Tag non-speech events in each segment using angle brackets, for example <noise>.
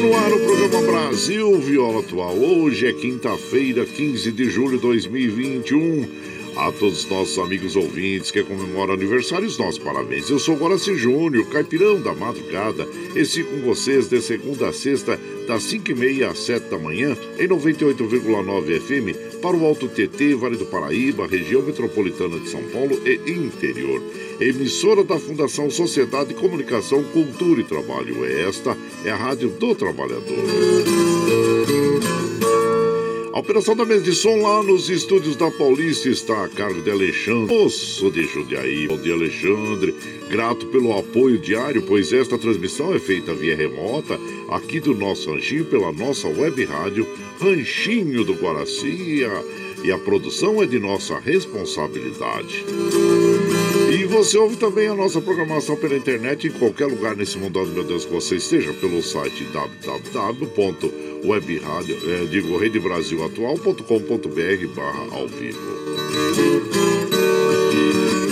No ar o programa Brasil Viola Atual. Hoje é quinta-feira, 15 de julho de 2021. A todos os nossos amigos ouvintes que comemoram aniversários, nossos parabéns. Eu sou Guaraci Júnior, caipirão da madrugada. Esse com vocês de segunda a sexta, das 5h30 às 7 da manhã, em 98,9 FM, para o Alto TT, Vale do Paraíba, região metropolitana de São Paulo e interior. Emissora da Fundação Sociedade, Comunicação, Cultura e Trabalho. Esta é a Rádio do Trabalhador. Operação da mesa de som lá nos estúdios da Paulista está a cargo de Alexandre Moço de Jundiaí. Bom dia, Alexandre. Grato pelo apoio diário, pois esta transmissão é feita via remota aqui do nosso ranchinho pela nossa web rádio Ranchinho do Guaraci. E a produção é de nossa responsabilidade. Você ouve também a nossa programação pela internet em qualquer lugar nesse mundo, meu Deus, que você esteja pelo site www.webradio, é, digo, redebrasilatual.com.br barra ao vivo.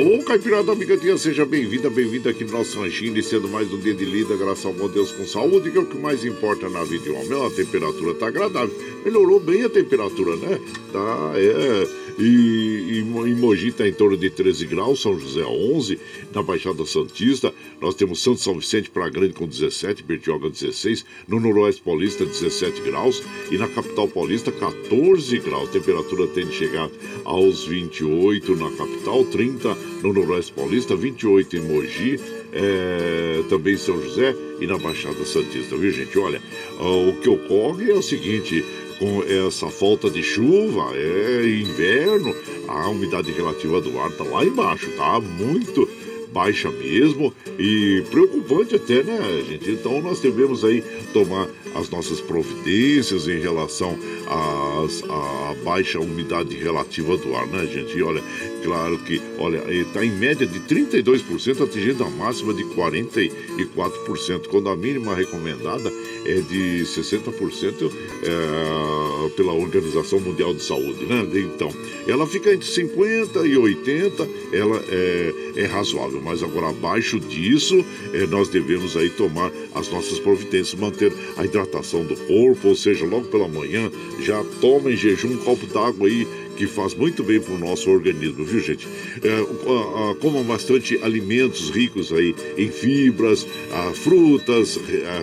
Alô, Caipirada Amigadinha, seja bem-vinda, bem-vinda aqui no nosso ranchinho, iniciando mais um dia de lida, graças ao bom Deus com saúde, que é o que mais importa na vida de homem. A temperatura tá agradável, melhorou bem a temperatura, né? Tá, é. E, e, em Mogi está em torno de 13 graus, São José 11, na Baixada Santista, nós temos Santo São Vicente para Grande com 17, Bertioga 16, no Noroeste Paulista 17 graus e na capital paulista 14 graus. Temperatura tende a chegar aos 28 na capital, 30 no Noroeste Paulista, 28 em Mogi, é, também em São José e na Baixada Santista, viu gente? Olha, o que ocorre é o seguinte, com essa falta de chuva, é inverno, a umidade relativa do ar tá lá embaixo, tá muito baixa mesmo e preocupante até, né, gente? Então nós devemos aí tomar as nossas providências em relação à baixa umidade relativa do ar, né, gente? E olha, claro que, olha, está em média de 32%, atingindo a máxima de 44%, quando a mínima recomendada é de 60% é, pela Organização Mundial de Saúde, né? Então, ela fica entre 50 e 80, ela é, é razoável, mas agora abaixo disso, é, nós devemos aí tomar as nossas providências, manter a hidratação do corpo, ou seja, logo pela manhã, já toma em jejum um copo d'água aí que faz muito bem para o nosso organismo, viu gente? É, bastante alimentos ricos aí em fibras, frutas,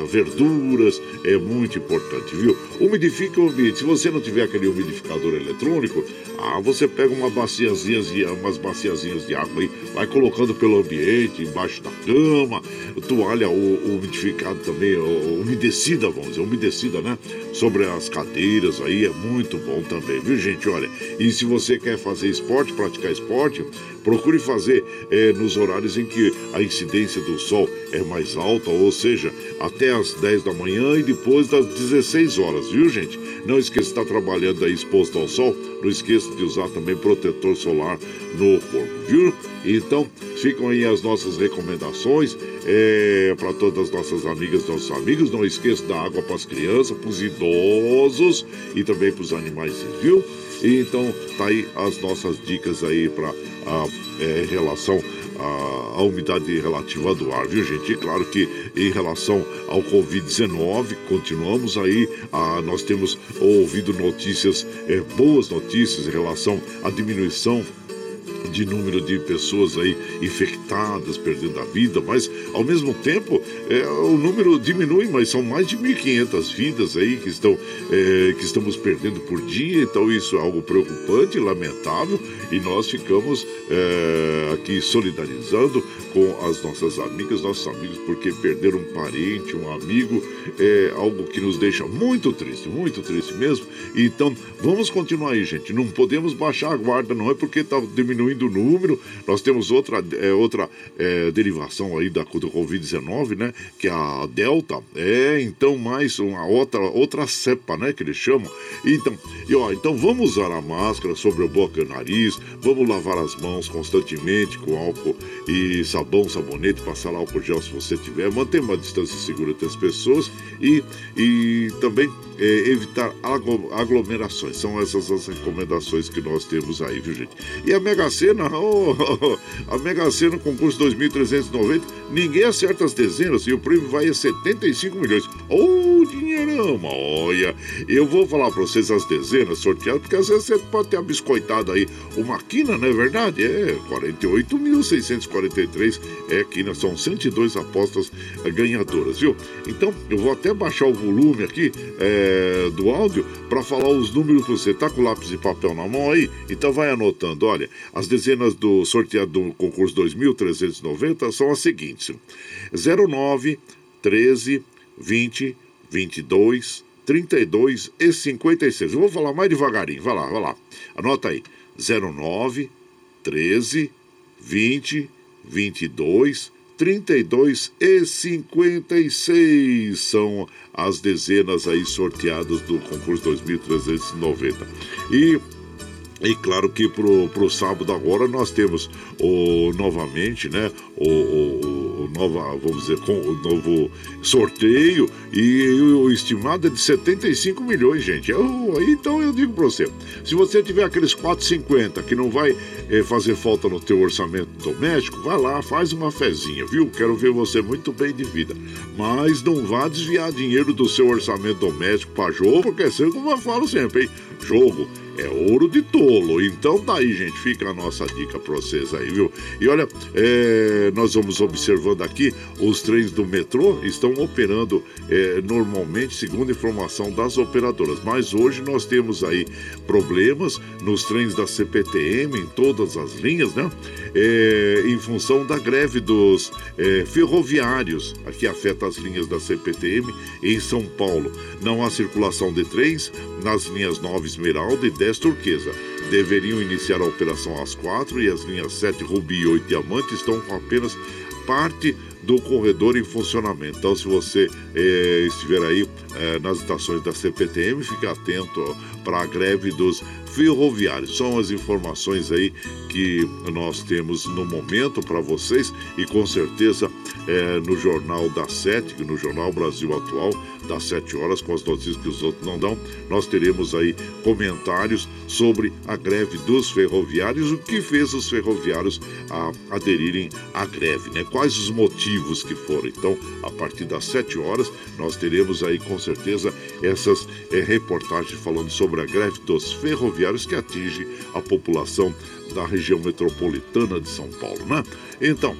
verduras, é muito importante, viu? Umidifica o ambiente. Se você não tiver aquele umidificador eletrônico, ah, você pega uma baciazinha, umas baciazinhas de água aí, vai colocando pelo ambiente, embaixo da cama, toalha umidificada também, umedecida, vamos dizer, umedecida, né? Sobre as cadeiras aí, é muito bom também, viu gente? Olha, e se você quer fazer esporte, praticar esporte, procure fazer é, nos horários em que a incidência do sol é mais alta, ou seja, até as 10 da manhã e depois das 16 horas, viu gente? Não esqueça de estar trabalhando aí exposto ao sol, não esqueça de usar também protetor solar no corpo, viu? Então, ficam aí as nossas recomendações é, para todas as nossas amigas, nossos amigos. Não esqueça da água para as crianças, para os idosos e também para os animais, viu? E então, tá aí as nossas dicas aí para é, relação à, umidade relativa do ar, viu gente? E claro que em relação ao Covid-19, continuamos aí, a, nós temos ouvido notícias, é, boas notícias em relação à diminuição de número de pessoas aí infectadas, perdendo a vida, mas ao mesmo tempo é, o número diminui, mas são mais de 1.500 vidas aí que estão é, que estamos perdendo por dia, então isso é algo preocupante, lamentável e nós ficamos é, aqui solidarizando com as nossas amigas, nossos amigos, porque perder um parente, um amigo é algo que nos deixa muito triste, muito triste mesmo. Então vamos continuar aí, gente. Não podemos baixar a guarda, não é porque está diminuindo o número. Nós temos outra, é, outra é, derivação aí da, do Covid-19, né? Que é a Delta. É, então, mais uma outra, outra cepa, né? Que eles chamam. Então, e, ó, então vamos usar a máscara sobre a boca e o nariz, vamos lavar as mãos constantemente com álcool e sabão, sabonete, passar álcool gel se você tiver, manter uma distância segura entre as pessoas e, e também é, evitar aglomerações. São essas as recomendações que nós temos aí, viu gente? E a Mega Sena, <laughs> oh, a Mega Sena concurso 2390, ninguém acerta as dezenas e o prêmio vai a 75 milhões. Oh, dinheirão, olha, eu vou falar para vocês as dezenas sorteadas, porque às vezes você pode ter biscoitado aí uma quina, não é verdade? É 48.643 é quina, são 102 apostas ganhadoras, viu? Então, eu vou até baixar o volume aqui, é, é, do áudio para falar os números para você. Tá com lápis e papel na mão aí? Então vai anotando. Olha, as dezenas do sorteado do concurso 2390 são as seguintes: 09, 13, 20, 22, 32 e 56. Eu vou falar mais devagarinho. Vai lá, vai lá. Anota aí: 09, 13, 20, 22, 32 e 56 são as dezenas aí sorteadas do concurso 2390. E e claro que pro, pro sábado agora nós temos o novamente, né? O, o, nova, vamos dizer, com o novo sorteio e o estimado é de 75 milhões, gente. Eu, então eu digo para você, se você tiver aqueles 4,50 que não vai é, fazer falta no teu orçamento doméstico, vai lá, faz uma fezinha, viu? Quero ver você muito bem de vida. Mas não vá desviar dinheiro do seu orçamento doméstico para jogo, porque é assim como eu falo sempre, hein? Jogo é ouro de tolo. Então tá aí, gente. Fica a nossa dica pra vocês aí, viu? E olha, é, nós vamos observando aqui, os trens do metrô estão operando é, normalmente, segundo informação das operadoras. Mas hoje nós temos aí problemas nos trens da CPTM, em todas as linhas, né? É, em função da greve dos é, ferroviários, que afeta as linhas da CPTM em São Paulo. Não há circulação de trens nas linhas 9 Esmeralda e 10 10 turquesa. deveriam iniciar a operação às quatro e as linhas 7, Rubi e 8 Diamante estão com apenas parte do corredor em funcionamento. Então, se você eh, estiver aí eh, nas estações da CPTM, fique atento para a greve dos ferroviários. São as informações aí que nós temos no momento para vocês e com certeza é, no Jornal da Sete, no Jornal Brasil Atual, das 7 horas, com as notícias que os outros não dão, nós teremos aí comentários sobre a greve dos ferroviários, o que fez os ferroviários a, aderirem à greve, né? Quais os motivos que foram. Então, a partir das 7 horas, nós teremos aí com certeza essas é, reportagens falando sobre a greve dos ferroviários que atinge a população da região metropolitana de São Paulo, né? Então,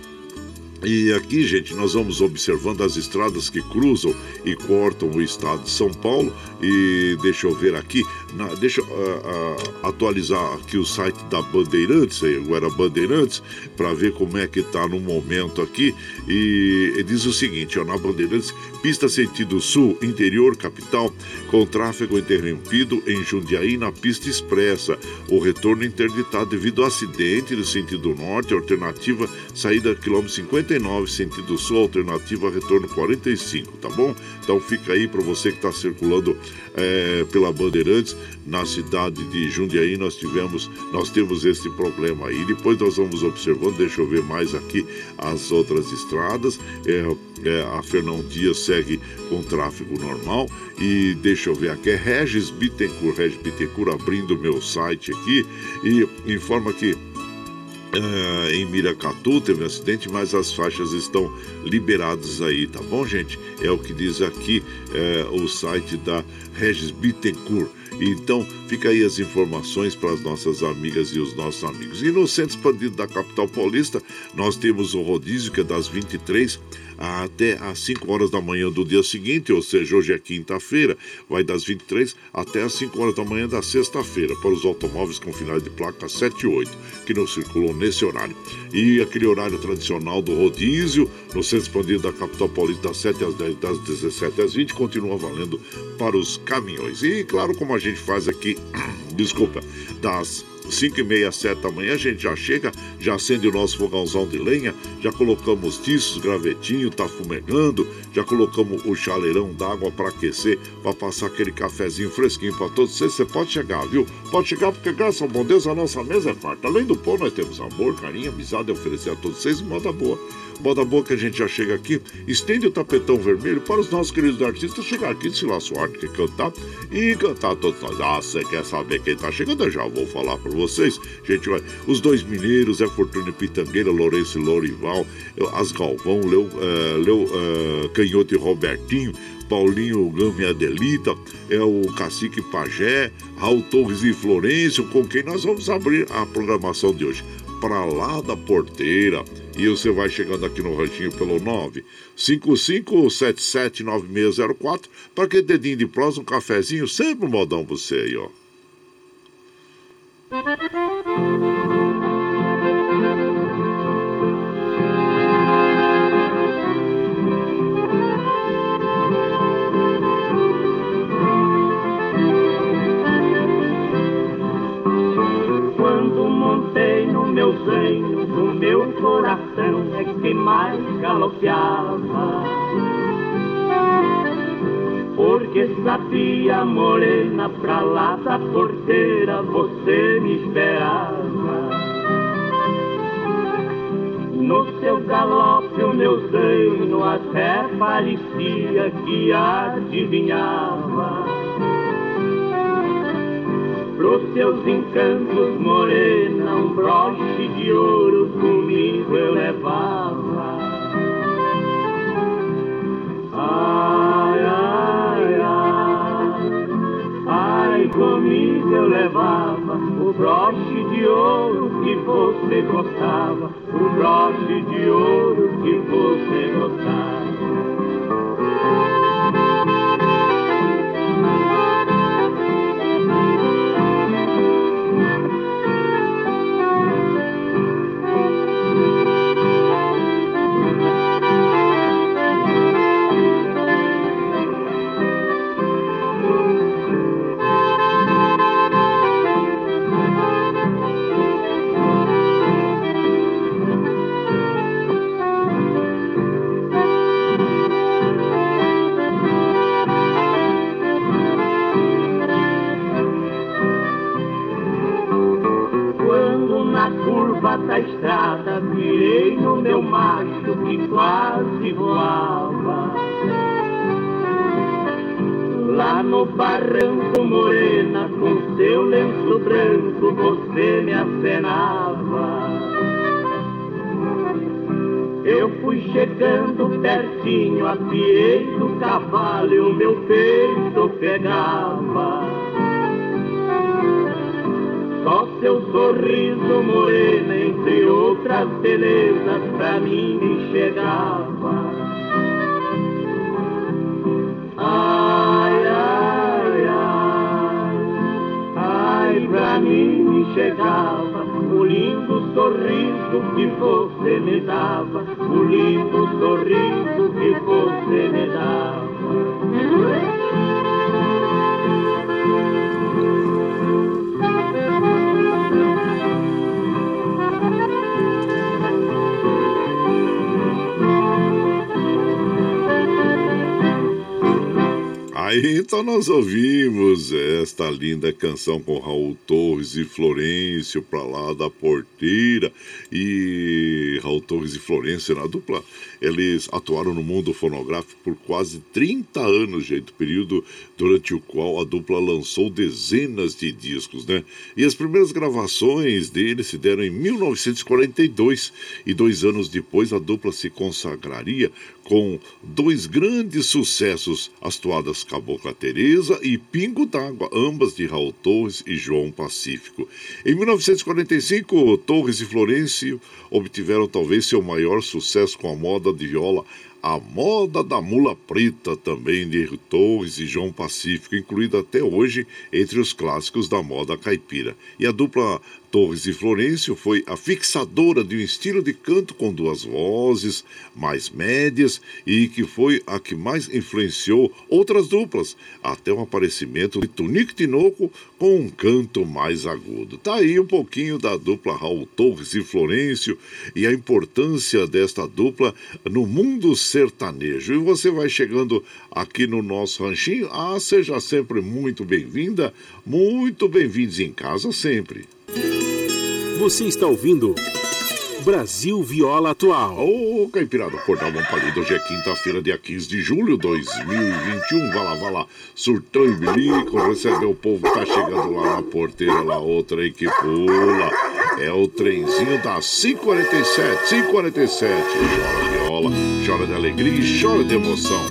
e aqui, gente, nós vamos observando as estradas que cruzam e cortam o estado de São Paulo. E deixa eu ver aqui, na, deixa uh, uh, atualizar aqui o site da Bandeirantes, agora Bandeirantes, para ver como é que está no momento aqui. E, e diz o seguinte: ó, na Bandeirantes, pista sentido sul, interior, capital, com tráfego interrompido em Jundiaí na pista expressa. O retorno interditado devido ao acidente no sentido norte, alternativa saída quilômetro 59, sentido sul, alternativa retorno 45, tá bom? Então fica aí para você que está circulando é, pela Bandeirantes, na cidade de Jundiaí, nós tivemos, nós temos esse problema aí. Depois nós vamos observando, deixa eu ver mais aqui as outras estradas. É, é, a Fernão Dias segue com tráfego normal. E deixa eu ver aqui, é Regis Bittencourt, Regis Bittencourt abrindo meu site aqui e informa que Uh, em Miracatu teve um acidente, mas as faixas estão liberadas aí, tá bom, gente? É o que diz aqui uh, o site da Regis Bittencourt. Então, fica aí as informações para as nossas amigas e os nossos amigos. E no centro da capital paulista, nós temos o rodízio que é das 23 até às 5 horas da manhã do dia seguinte, ou seja, hoje é quinta-feira, vai das 23 até às 5 horas da manhã da sexta-feira, para os automóveis com finais de placa 7 e 8, que não circulam nesse horário. E aquele horário tradicional do rodízio, no centro expandido da capital paulista, das 7 às 10, das 17 às 20, continua valendo para os caminhões. E claro, como a gente faz aqui, <clears throat> desculpa, das 5 e meia, 7 da manhã, a gente já chega, já acende o nosso fogãozão de lenha, já colocamos tiços, gravetinho, tá fumegando, já colocamos o chaleirão d'água para aquecer, para passar aquele cafezinho fresquinho para todos vocês. Você pode chegar, viu? Pode chegar porque, graças ao bom Deus, a nossa mesa é farta. Além do pão, nós temos amor, carinho, amizade a oferecer a todos vocês em moda boa. Moda boa que a gente já chega aqui, estende o tapetão vermelho para os nossos queridos artistas chegar aqui, se lá sua arte quer cantar e cantar todos nós. Ah, você quer saber quem tá chegando? Eu já vou falar para vocês. Gente, vai, os dois mineiros, é Fortuna Pitangueira, Lourenço e Lourival, as Galvão, Leu, uh, Leu uh, Canhoto e Robertinho, Paulinho Gama e Adelita, é o Cacique Pajé, Raul Torres e Florencio, com quem nós vamos abrir a programação de hoje. Para lá da porteira. E você vai chegando aqui no ranchinho pelo 955779604 para aquele dedinho de prosa, um cafezinho, sempre um modão pra você aí, ó. É quem mais galopeava. Porque sabia, morena, pra lá da porteira você me esperava. No seu galope, o meu zenho até parecia que adivinhava Pros seus encantos, morena, um broche de ouro comigo eu levava. Ai, ai, ai, ai, comigo eu levava o broche de ouro que você gostava, o broche de ouro que você pertinho, apiei do cavalo e o meu peito pegava. Só seu sorriso morena, entre outras belezas, pra mim me chegava. Ai, ai, ai, ai, pra mim me chegava o lindo sorriso que você me dava, o lindo sorriso que você me dava. Aí então nós ouvimos esta linda canção com Raul Torres e Florencio para lá da porteira. E Torres e Florencio na dupla, eles atuaram no mundo fonográfico por quase 30 anos, gente, período durante o qual a dupla lançou dezenas de discos, né? E as primeiras gravações deles se deram em 1942 e dois anos depois a dupla se consagraria com dois grandes sucessos, as toadas Cabocla Teresa e Pingo d'Água, ambas de Raul Torres e João Pacífico. Em 1945, Torres e Florencio obtiveram talvez seu maior sucesso com a moda de viola a moda da mula preta, também de Torres e João Pacífico, incluída até hoje entre os clássicos da moda caipira. E a dupla Torres e Florencio foi a fixadora de um estilo de canto com duas vozes mais médias e que foi a que mais influenciou outras duplas, até o aparecimento de Tunico Tinoco com um canto mais agudo. Tá aí um pouquinho da dupla Raul Torres e Florencio e a importância desta dupla no mundo sertanejo. E você vai chegando aqui no nosso ranchinho. Ah, seja sempre muito bem-vinda, muito bem-vindos em casa sempre. Você está ouvindo Brasil Viola Atual. Ô, oh, Caipirada, acordar bom palido. Hoje é quinta-feira, dia 15 de julho de 2021. Vai lá, vai lá. Surtão e bilico, recebeu o povo que tá chegando lá na porteira, lá outra aí que pula. É o trenzinho da 547, 547. Chora viola, chora de alegria e chora de emoção.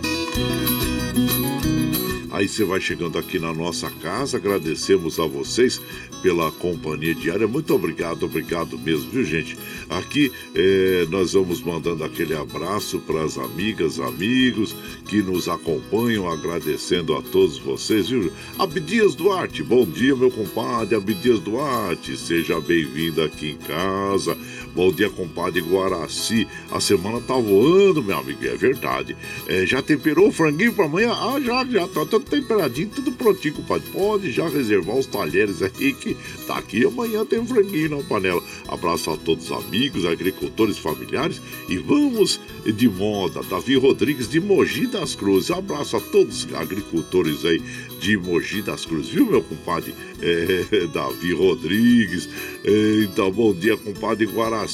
Aí você vai chegando aqui na nossa casa, agradecemos a vocês pela companhia diária. Muito obrigado, obrigado mesmo, viu, gente? Aqui é, nós vamos mandando aquele abraço para as amigas, amigos que nos acompanham, agradecendo a todos vocês, viu? Abdias Duarte, bom dia, meu compadre. Abdias Duarte, seja bem-vindo aqui em casa. Bom dia, compadre Guaraci. A semana tá voando, meu amigo, é verdade. É, já temperou o franguinho para amanhã? Ah, já, já, tá tudo temperadinho, tudo prontinho, compadre. Pode já reservar os talheres aí que tá aqui. Amanhã tem franguinho na panela. Abraço a todos os amigos, agricultores, familiares e vamos de moda. Davi Rodrigues de Mogi das Cruzes. Abraço a todos os agricultores aí de Mogi das Cruzes, viu, meu compadre é, <laughs> Davi Rodrigues? Então, bom dia, compadre Guaraci.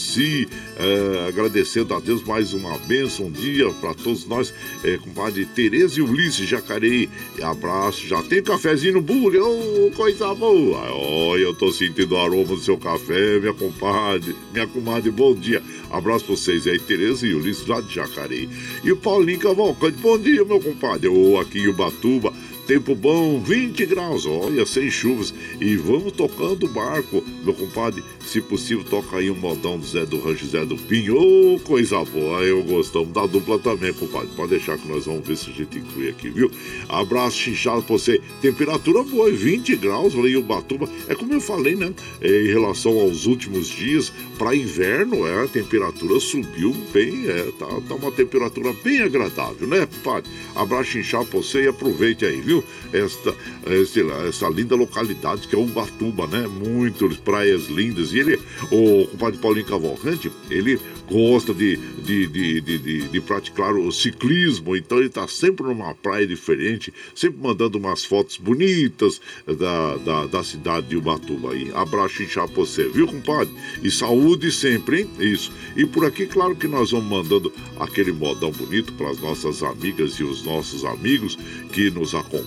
É, agradecendo a Deus mais uma bênção, um dia para todos nós, é, compadre Tereza e Ulisses Jacareí. Abraço, já tem cafezinho no bule, oh, coisa boa. Olha, eu tô sentindo o aroma do seu café, minha compadre, minha comadre, bom dia. Abraço pra vocês aí, Tereza e Ulisses lá de Jacareí. E o Paulinho Cavalcante, bom dia, meu compadre. Ô, oh, aqui em Ubatuba. Tempo bom, 20 graus, olha, sem chuvas. E vamos tocando o barco, meu compadre. Se possível, toca aí um modão do Zé do Rancho Zé do Pinho. Ô, oh, coisa boa, eu gostamos da dupla também, compadre. Pode deixar que nós vamos ver se a gente inclui aqui, viu? Abraço chinchado pra você. Temperatura boa, 20 graus em Ubatuba. É como eu falei, né? É, em relação aos últimos dias, para inverno, é, a temperatura subiu bem, é, tá, tá uma temperatura bem agradável, né, compadre? Abraço chinchado pra você e aproveite aí, viu? Esta, esta, essa linda localidade que é Ubatuba, né? Muitas praias lindas. E ele, o compadre Paulinho Cavalcante, ele gosta de, de, de, de, de, praticar o ciclismo, então ele está sempre numa praia diferente, sempre mandando umas fotos bonitas da, da, da cidade de Ubatuba aí. Abraço inchar pra você, viu, compadre? E saúde sempre, hein? Isso. E por aqui, claro que nós vamos mandando aquele modão bonito para as nossas amigas e os nossos amigos que nos acompanham.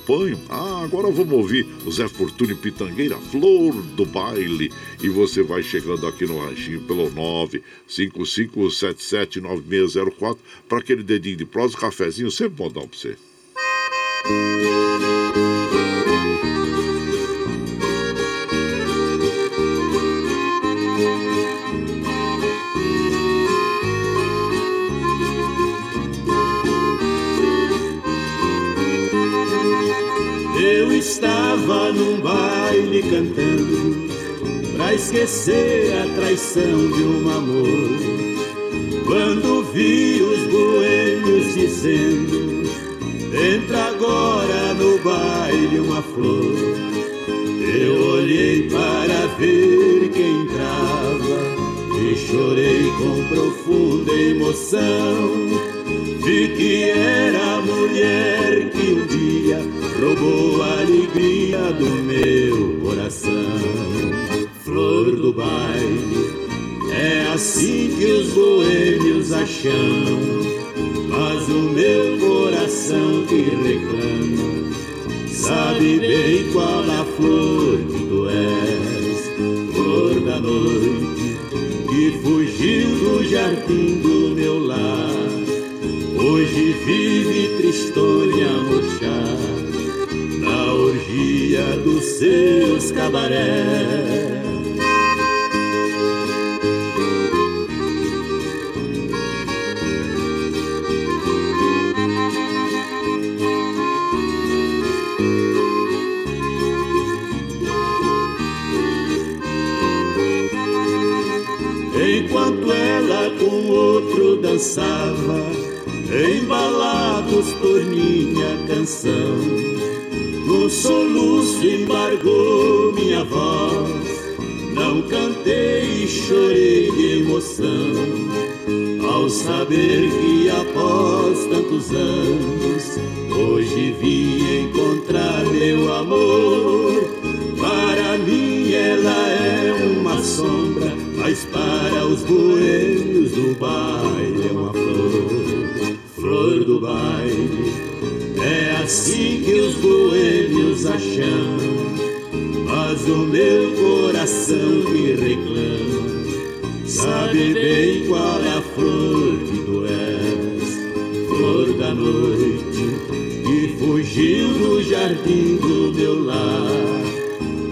Ah, agora vamos ouvir o Zé Fortuna Pitangueira, Flor do Baile. E você vai chegando aqui no ranchinho pelo 955779604 para aquele dedinho de prosa, cafezinho, sempre modão para você. estava baile cantando Pra esquecer a traição de um amor. Quando vi os boêmios dizendo Entra agora no baile uma flor. Eu olhei para ver quem entrava E chorei com profunda emoção. Vi que era a mulher que um dia roubou a alegria do meu coração. Flor do baile, é assim que os boêmios acham. Mas o meu coração que reclama, sabe bem qual a flor que tu és, flor da noite, que fugiu do jardim do meu lar Hoje vive tristonha murchar Orgia dos seus cabarés Enquanto ela com outro dançava embalados por minha canção. No soluço embargou minha voz, não cantei e chorei de emoção. Ao saber que após tantos anos, hoje vim encontrar meu amor. Para mim ela é uma sombra, mas para os boêmios do baile é uma flor flor do baile. É assim que os boêmios acham, mas o meu coração me reclama. Sabe bem qual é a flor que tu és, flor da noite, que fugiu do jardim do meu lar.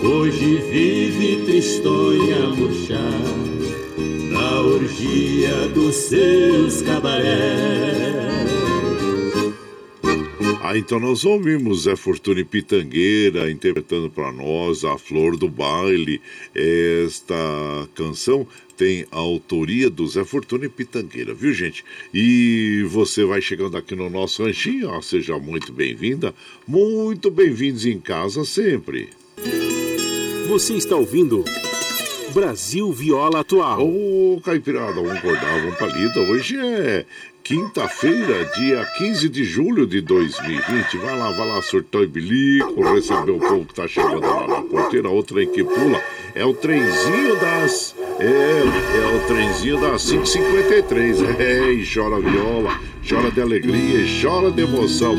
Hoje vive tristonha murchar na orgia dos seus cabarés. Então nós ouvimos Zé Fortuna e Pitangueira interpretando para nós a Flor do Baile. Esta canção tem a autoria do Zé Fortuna e Pitangueira, viu gente? E você vai chegando aqui no nosso ranchinho, ó, seja muito bem-vinda, muito bem-vindos em casa sempre. Você está ouvindo Brasil Viola Atual. Ô, Caipirada, vamos acordar, vamos palida. Hoje é quinta-feira, dia 15 de julho de 2020. Vai lá, vai lá, surtão e bilico, receber o povo que tá chegando lá na porteira. Outra em que pula é o trenzinho das. É, é o trenzinho das 553. É, e chora viola, chora de alegria chora de emoção.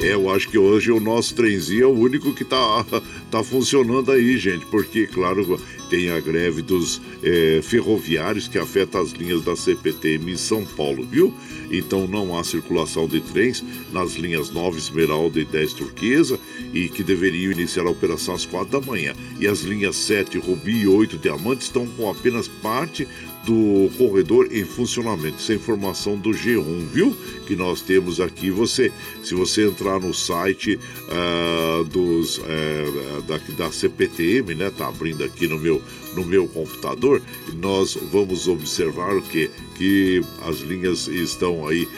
É, eu acho que hoje o nosso trenzinho é o único que tá, tá funcionando aí, gente, porque, claro, tem a greve dos é, ferroviários que afeta as linhas da CPTM em São Paulo, viu? Então não há circulação de trens nas linhas 9 Esmeralda e 10 Turquesa e que deveriam iniciar a operação às 4 da manhã. E as linhas 7 Rubi e 8 Diamante estão com apenas parte do corredor em funcionamento. Isso é informação do G1, viu? Que nós temos aqui. Você, se você entrar no site uh, dos, uh, da, da CPTM, né? Tá abrindo aqui no meu, no meu computador, nós vamos observar o que? Que as linhas estão aí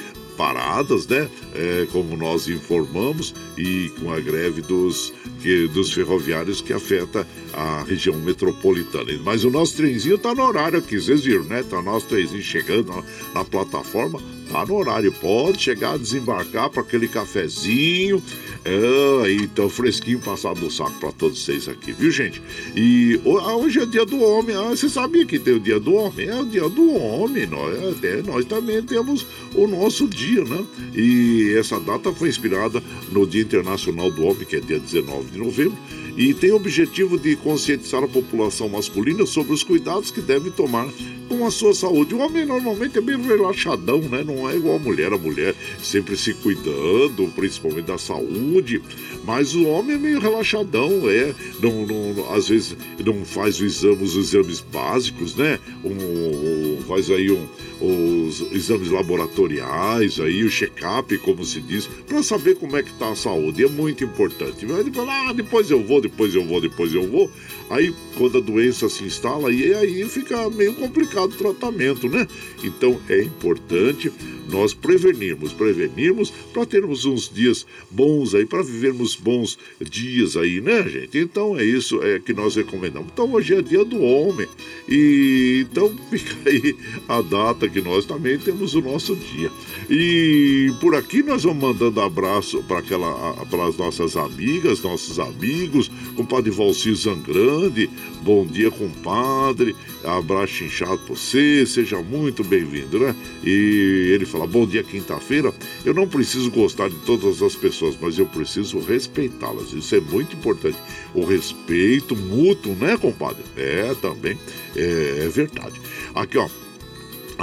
paradas, né? É, como nós informamos, e com a greve dos, que, dos ferroviários que afeta a região metropolitana. Mas o nosso trenzinho tá no horário aqui, vocês viram, né? Tá o nosso trenzinho chegando na, na plataforma, tá no horário. Pode chegar, desembarcar para aquele cafezinho é, então fresquinho passado no saco para todos vocês aqui, viu, gente? E ah, hoje é dia do homem. Ah, você sabia que tem o dia do homem? É o dia do homem. Nós, é, nós também temos o nosso dia, né? E essa data foi inspirada no Dia Internacional do Homem, que é dia 19 de novembro e tem o objetivo de conscientizar a população masculina sobre os cuidados que deve tomar com a sua saúde. O homem normalmente é bem relaxadão, né? Não é igual a mulher. A mulher sempre se cuidando, principalmente da saúde. Mas o homem é meio relaxadão, é. Não, não, às vezes não faz os exames, os exames básicos, né? Um, faz aí um, os exames laboratoriais, aí o check-up, como se diz, para saber como é que tá a saúde. É muito importante. Mas ele fala, ah, depois eu vou, depois eu vou, depois eu vou. Aí quando a doença se instala, e aí fica meio complicado o tratamento, né? Então é importante nós prevenirmos, prevenirmos para termos uns dias bons aí, para vivermos bons dias aí, né, gente? Então é isso é que nós recomendamos. Então hoje é dia do homem e então <laughs> fica aí a data que nós também temos o nosso dia. E por aqui nós vamos mandando abraço para as nossas amigas, nossos amigos, compadre Valcir Zangrande, bom dia compadre, abraço inchado para você, seja muito bem-vindo, né? E ele fala, bom dia quinta-feira, eu não preciso gostar de todas as pessoas, mas eu preciso respeitá-las, isso é muito importante. O respeito mútuo, né, compadre? É, também, é, é verdade. Aqui, ó,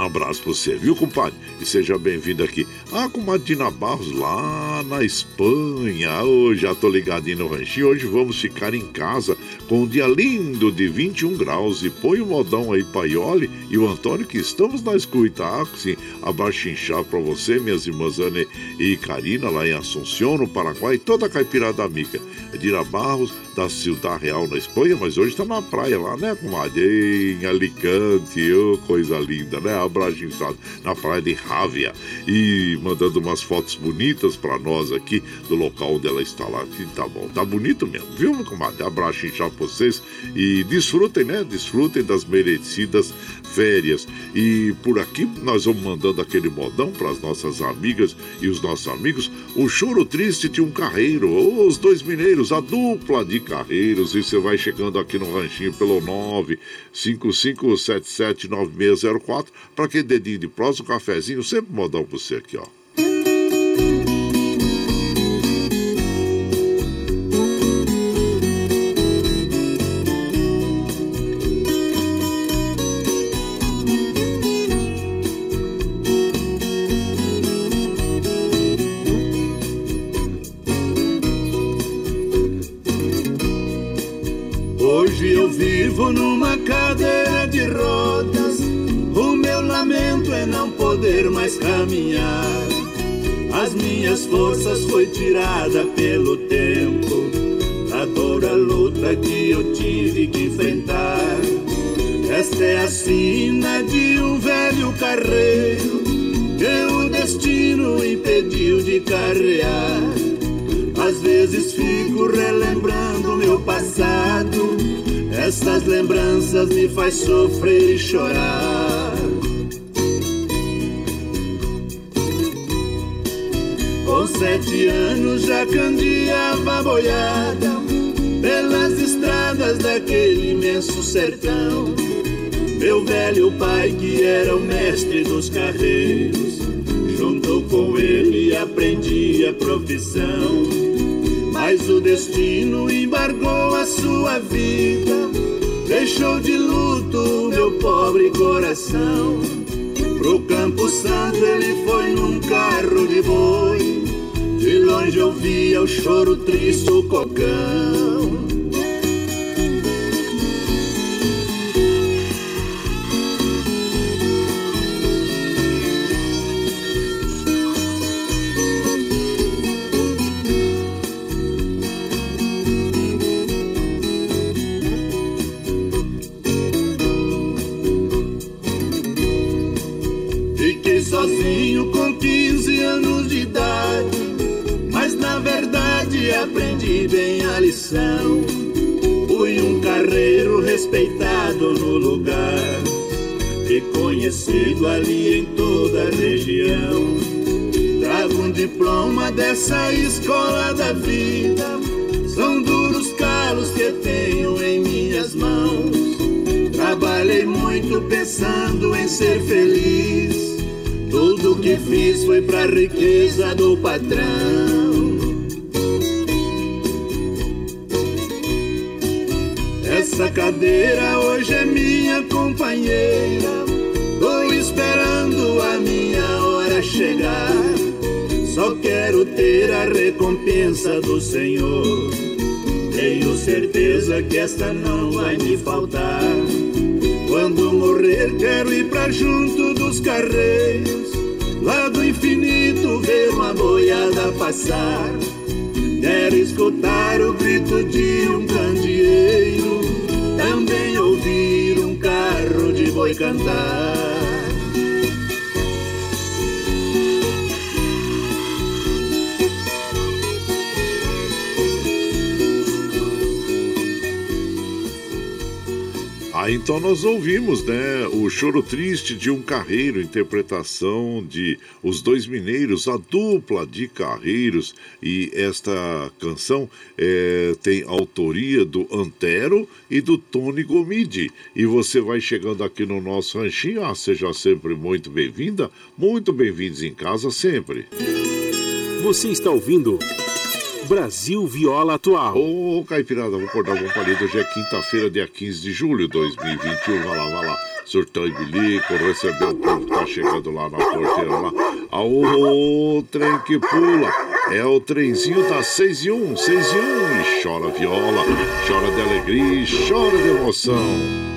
abraço pra você, viu, compadre? E seja bem-vindo aqui. Ah, comadre Dina Barros, lá na Espanha. Oh, já tô ligadinho no ranchinho. Hoje vamos ficar em casa com um dia lindo de 21 graus. E põe o modão aí, Paioli e o Antônio, que estamos na escuta. Ah, sim, abaixo inchado pra você, minhas irmãs Ana e Karina, lá em Assunção, no Paraguai. Toda a caipirada amiga. Dina Barros, da Ciudad Real, na Espanha, mas hoje tá na praia lá, né, comadre? Em Alicante, oh, coisa linda, né? Abraço inchado na praia de Rávia e mandando umas fotos bonitas para nós aqui do local onde ela está lá. Que tá bom, tá bonito mesmo, viu, meu comadre? Abraço inchado pra vocês e desfrutem, né? Desfrutem das merecidas férias. E por aqui nós vamos mandando aquele modão para as nossas amigas e os nossos amigos. O choro triste de um carreiro, os dois mineiros, a dupla de carreiros. E você vai chegando aqui no ranchinho pelo 955779604 para aquele dedinho de próximo, um cafezinho, sempre modão para você aqui, ó. Hoje eu vivo numa cadeira mais caminhar. As minhas forças foi tirada pelo tempo. A dor, a luta que eu tive que enfrentar. Esta é a sina de um velho carreiro que o destino impediu de carrear. Às vezes fico relembrando meu passado. Essas lembranças me faz sofrer e chorar. Com sete anos já candeava boiada pelas estradas daquele imenso sertão. Meu velho pai, que era o mestre dos carreiros, junto com ele aprendi a profissão. Mas o destino embargou a sua vida, deixou de luto meu pobre coração. Pro Campo Santo ele foi num carro de boi, de longe ouvia o choro triste, o cocão. Bem a lição. Fui um carreiro respeitado no lugar, reconhecido ali em toda a região. Trago um diploma dessa escola da vida, são duros calos que tenho em minhas mãos. Trabalhei muito pensando em ser feliz tudo que fiz foi pra riqueza do patrão. Cadeira hoje é minha companheira. Tô esperando a minha hora chegar. Só quero ter a recompensa do Senhor. Tenho certeza que esta não vai me faltar. Quando morrer, quero ir pra junto dos carreiros, lá do infinito ver uma boiada passar. Quero escutar o grito de um candeeiro, boi cantar. Então nós ouvimos, né, o Choro Triste de um Carreiro, interpretação de Os Dois Mineiros, a dupla de carreiros, e esta canção é, tem autoria do Antero e do Tony Gomide. E você vai chegando aqui no nosso ranchinho, ah, seja sempre muito bem-vinda, muito bem-vindos em casa sempre. Você está ouvindo Brasil Viola Atual. Ô, Caipirada, vou acordar algum palito. Hoje é quinta-feira, dia 15 de julho de 2021. Vai lá, vai lá. Surtão e bilico, recebeu o povo que tá chegando lá na porteira lá. Ao trem que pula. É o trenzinho das 6 e 1, 6 e 1. E chora viola, chora de alegria, chora de emoção.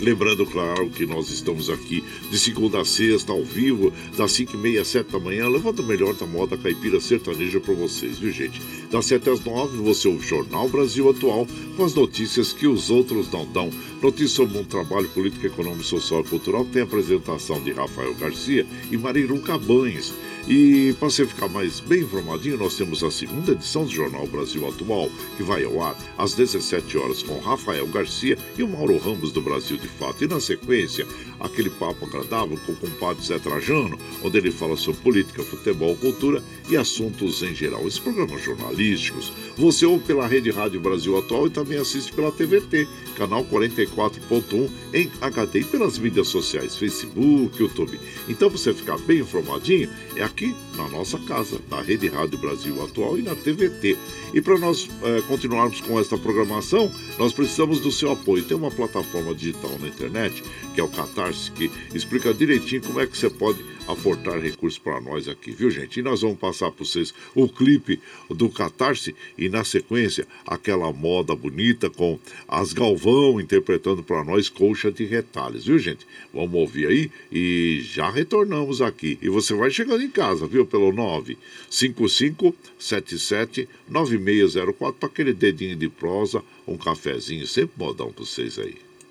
Lembrando, claro, que nós estamos aqui de segunda a sexta, ao vivo, das 5 e meia às 7 da manhã, levando o melhor da moda caipira sertaneja para vocês, viu, gente? Das 7 às 9, você ouve o Jornal Brasil Atual, com as notícias que os outros não dão. Notícias sobre um trabalho político, econômico, social e cultural, tem a apresentação de Rafael Garcia e Marilu Cabanes. E para você ficar mais bem informadinho, nós temos a segunda edição do Jornal Brasil Atual, que vai ao ar às 17 horas com Rafael Garcia e o Mauro Ramos do Brasil de Fato. E na sequência, aquele papo agradável com o compadre Zé Trajano, onde ele fala sobre política, futebol, cultura e assuntos em geral. Esses programas jornalísticos você ouve pela Rede Rádio Brasil Atual e também assiste pela TVT, canal 44.1 em HD e pelas mídias sociais, Facebook, YouTube. Então você ficar bem informadinho é aqui na nossa casa, na Rede Rádio Brasil Atual e na TVT. E para nós é, continuarmos com esta programação, nós precisamos do seu apoio. Tem uma plataforma digital na internet, que é o Catarse, que explica direitinho como é que você pode aportar recursos para nós aqui, viu gente? E nós vamos passar para vocês o clipe do Catarse e na sequência aquela moda bonita com as Galvão interpretando para nós Colcha de Retalhos, viu gente? Vamos ouvir aí e já retornamos aqui. E você vai chegando em casa, viu? Pelo 95577 9604 para aquele dedinho de prosa, um cafezinho, sempre modão para vocês aí.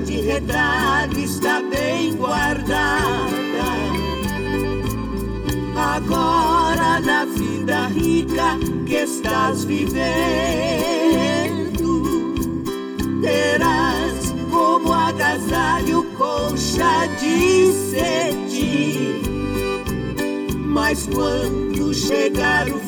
de retalho está bem guardada. Agora na vida rica que estás vivendo terás como agasalho colcha de cetim. Mas quando chegar o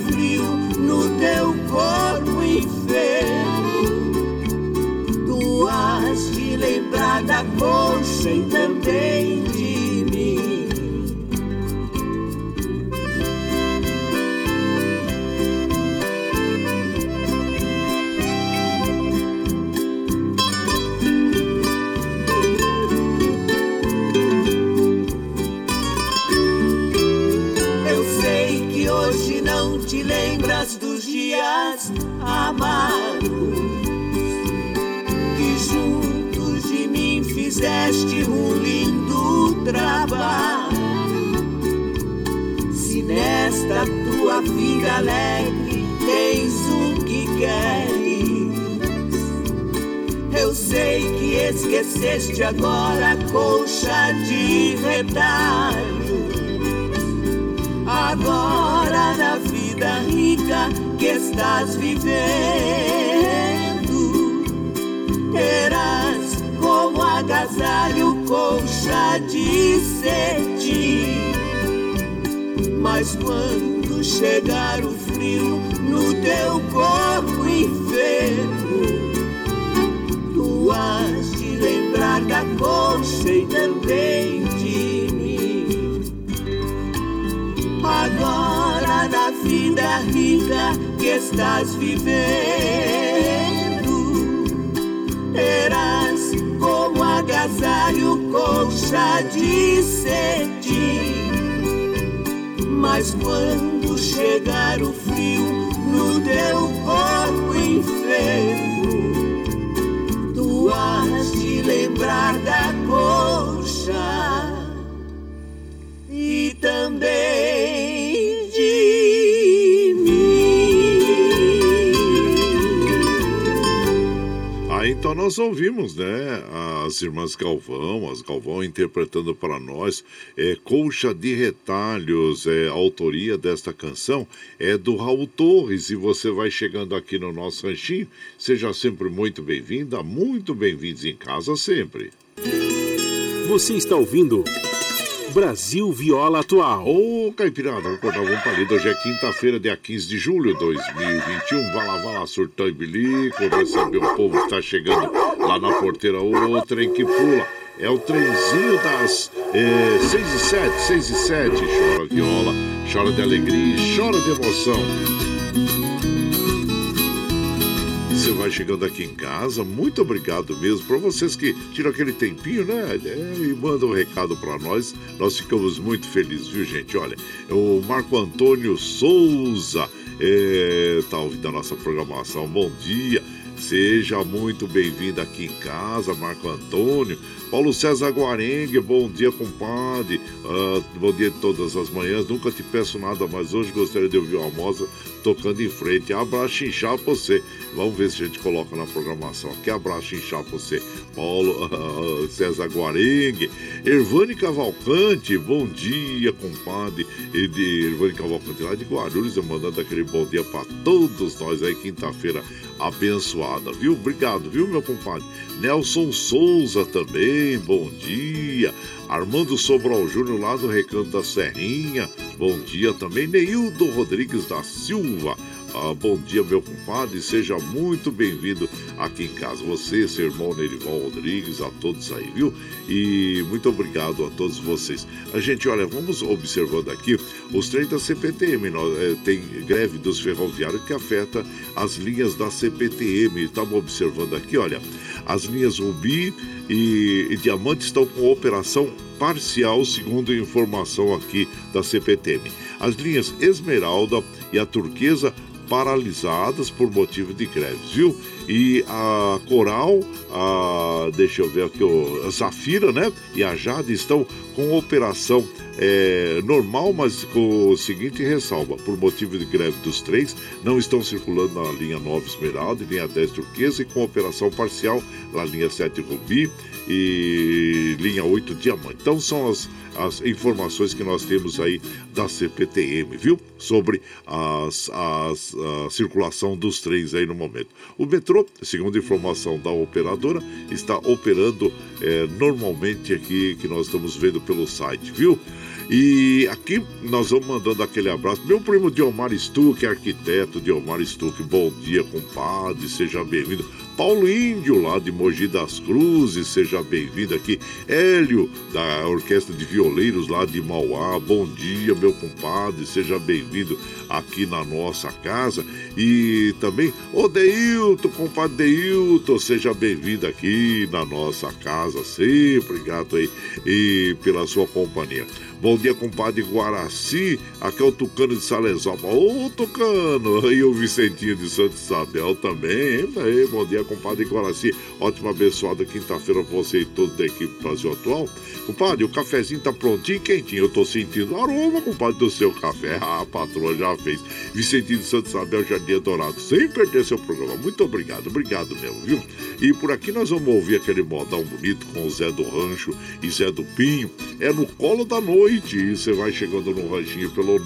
alegre tens o que queres, eu sei que esqueceste agora a colcha de retalho. Agora na vida rica que estás vivendo, terás como agasalho colcha de cetim. Mas quando chegar frio no teu corpo enfermo, tu has de lembrar da colcha e também de mim. Agora na vida rica que estás vivendo, terás como agasalho colcha de cetim. Mas quando chegar o frio no teu corpo enfermo, tu has de lembrar da colcha e também de mim. Ah, então nós ouvimos, né? As irmãs Galvão, as Galvão interpretando para nós é, Colcha de Retalhos, é, a autoria desta canção é do Raul Torres. E você vai chegando aqui no nosso ranchinho, seja sempre muito bem-vinda, muito bem-vindos em casa sempre. Você está ouvindo. Brasil Viola Atual. Ô, Caipirada, vou acordar algum palito. Hoje é quinta-feira, dia 15 de julho de 2021. Vai lá, vai lá, surtão e bilico. Receber o povo que tá chegando lá na porteira. O trem que pula. É o trenzinho das 6 é, e 7, 6 e 7. Chora viola, chora de alegria, chora de emoção vai chegando aqui em casa, muito obrigado mesmo. Para vocês que tiram aquele tempinho, né? É, e mandam um recado para nós, nós ficamos muito felizes, viu, gente? Olha, o Marco Antônio Souza é, tá ouvindo a nossa programação. Bom dia. Seja muito bem-vindo aqui em casa, Marco Antônio. Paulo César Guarengue, bom dia, compadre. Uh, bom dia de todas as manhãs. Nunca te peço nada, mas hoje gostaria de ouvir uma moça tocando em frente. Abraço inchar pra você. Vamos ver se a gente coloca na programação aqui. Abraço inchar pra você. Paulo uh, <laughs> César Guarengue. Ervane Cavalcante, bom dia, compadre. E de Ervane Cavalcante lá de Guarulhos, mandando aquele bom dia para todos nós aí, quinta-feira abençoada, viu? Obrigado, viu, meu compadre? Nelson Souza também, bom dia. Armando Sobral Júnior lá do Recanto da Serrinha, bom dia também. Neildo Rodrigues da Silva, ah, bom dia, meu compadre. Seja muito bem-vindo aqui em casa. Você, seu irmão Nerival Rodrigues, a todos aí, viu? E muito obrigado a todos vocês. A gente, olha, vamos observando aqui os trens da CPTM. Nós, é, tem greve dos ferroviários que afeta as linhas da CPTM. Estamos observando aqui, olha, as linhas Rubi e, e Diamante estão com operação parcial, segundo informação aqui da CPTM. As linhas Esmeralda e a Turquesa paralisadas por motivo de greves, viu? E a Coral, a, deixa eu ver aqui, a Zafira, né? E a Jade estão com operação é, normal, mas com o seguinte ressalva: por motivo de greve dos trens, não estão circulando na linha 9 Esmeralda e linha 10 Turquesa e com operação parcial na linha 7 Rubi e linha 8 Diamante. Então são as, as informações que nós temos aí da CPTM, viu? Sobre as, as, a circulação dos trens aí no momento. O metrô, segundo informação da operadora, está operando é, normalmente aqui que nós estamos vendo pelo site, viu? E aqui nós vamos mandando aquele abraço. Meu primo Diomar Stuck, arquiteto Diomar Stuck, bom dia, compadre, seja bem-vindo. Paulo Índio, lá de Mogi das Cruzes, seja bem-vindo aqui. Hélio, da Orquestra de Violeiros lá de Mauá, bom dia, meu compadre, seja bem-vindo aqui na nossa casa. E também, ô Deilton, compadre Deilton, seja bem-vindo aqui na nossa casa, sempre grato aí e pela sua companhia. Bom dia, compadre Guaraci. Aqui é o Tucano de Salesópolis. Ô, Tucano! <laughs> E o Vicentinho de Santo Isabel também. Aí, bom dia, compadre Guaraci. Ótima abençoada quinta-feira pra você e todos da equipe Brasil Atual. Compadre, o cafezinho tá prontinho e quentinho. Eu tô sentindo aroma, compadre, do seu café. <laughs> Ah, a patroa já fez. Vicentinho de Santo Isabel, Jardim Dourado. Sem perder seu programa. Muito obrigado, obrigado mesmo, viu? E por aqui nós vamos ouvir aquele modão bonito com o Zé do Rancho e Zé do Pinho. É no colo da noite noite e você vai chegando no ranchinho pelo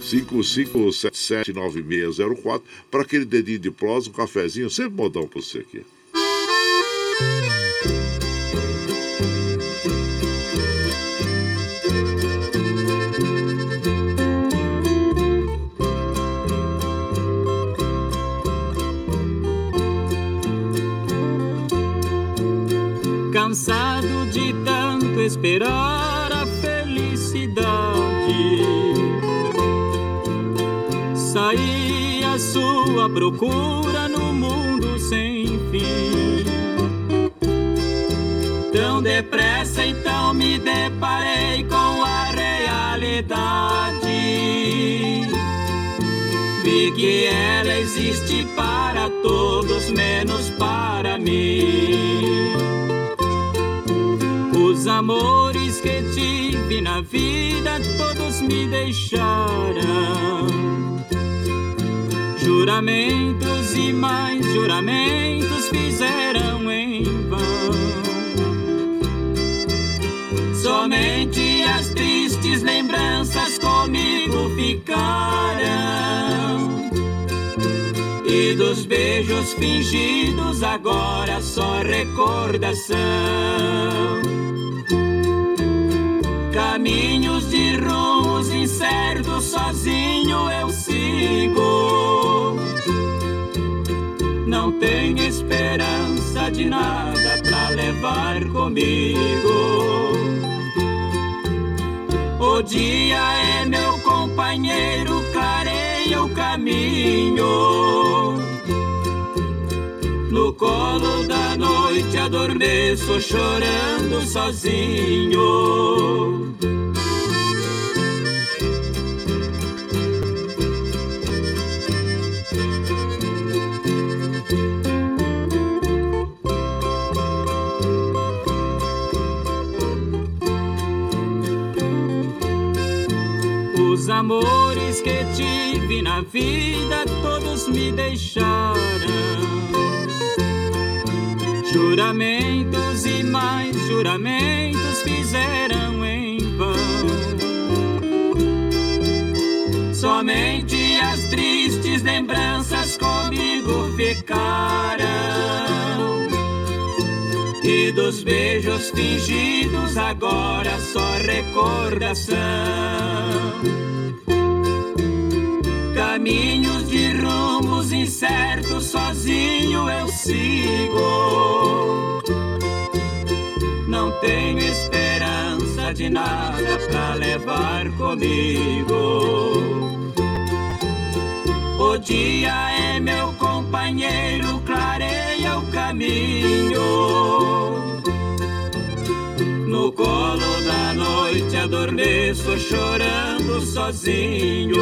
955779604 para aquele dedinho de prosa, um cafezinho, sempre modão para você aqui. Cansado de tanto esperar Saí à sua procura no mundo sem fim. Tão depressa então me deparei com a realidade. Vi que ela existe para todos, menos para mim. Os amores que tive na vida todos me deixaram. Juramentos e mais juramentos fizeram em vão. Somente as tristes lembranças comigo ficaram. E dos beijos fingidos agora só recordação. Caminhos de incertos, sozinho eu sigo. Não tenho esperança de nada pra levar comigo. O dia é meu companheiro, clareia o caminho. No colo da noite adormeço chorando sozinho. Que tive na vida todos me deixaram. Juramentos e mais juramentos fizeram em vão. Somente as tristes lembranças comigo ficaram. E dos beijos fingidos agora só recordação caminhos de rumos incertos, sozinho eu sigo. Não tenho esperança de nada pra levar comigo. O dia é meu companheiro, clareia o caminho. No colo da noite adormeço chorando sozinho.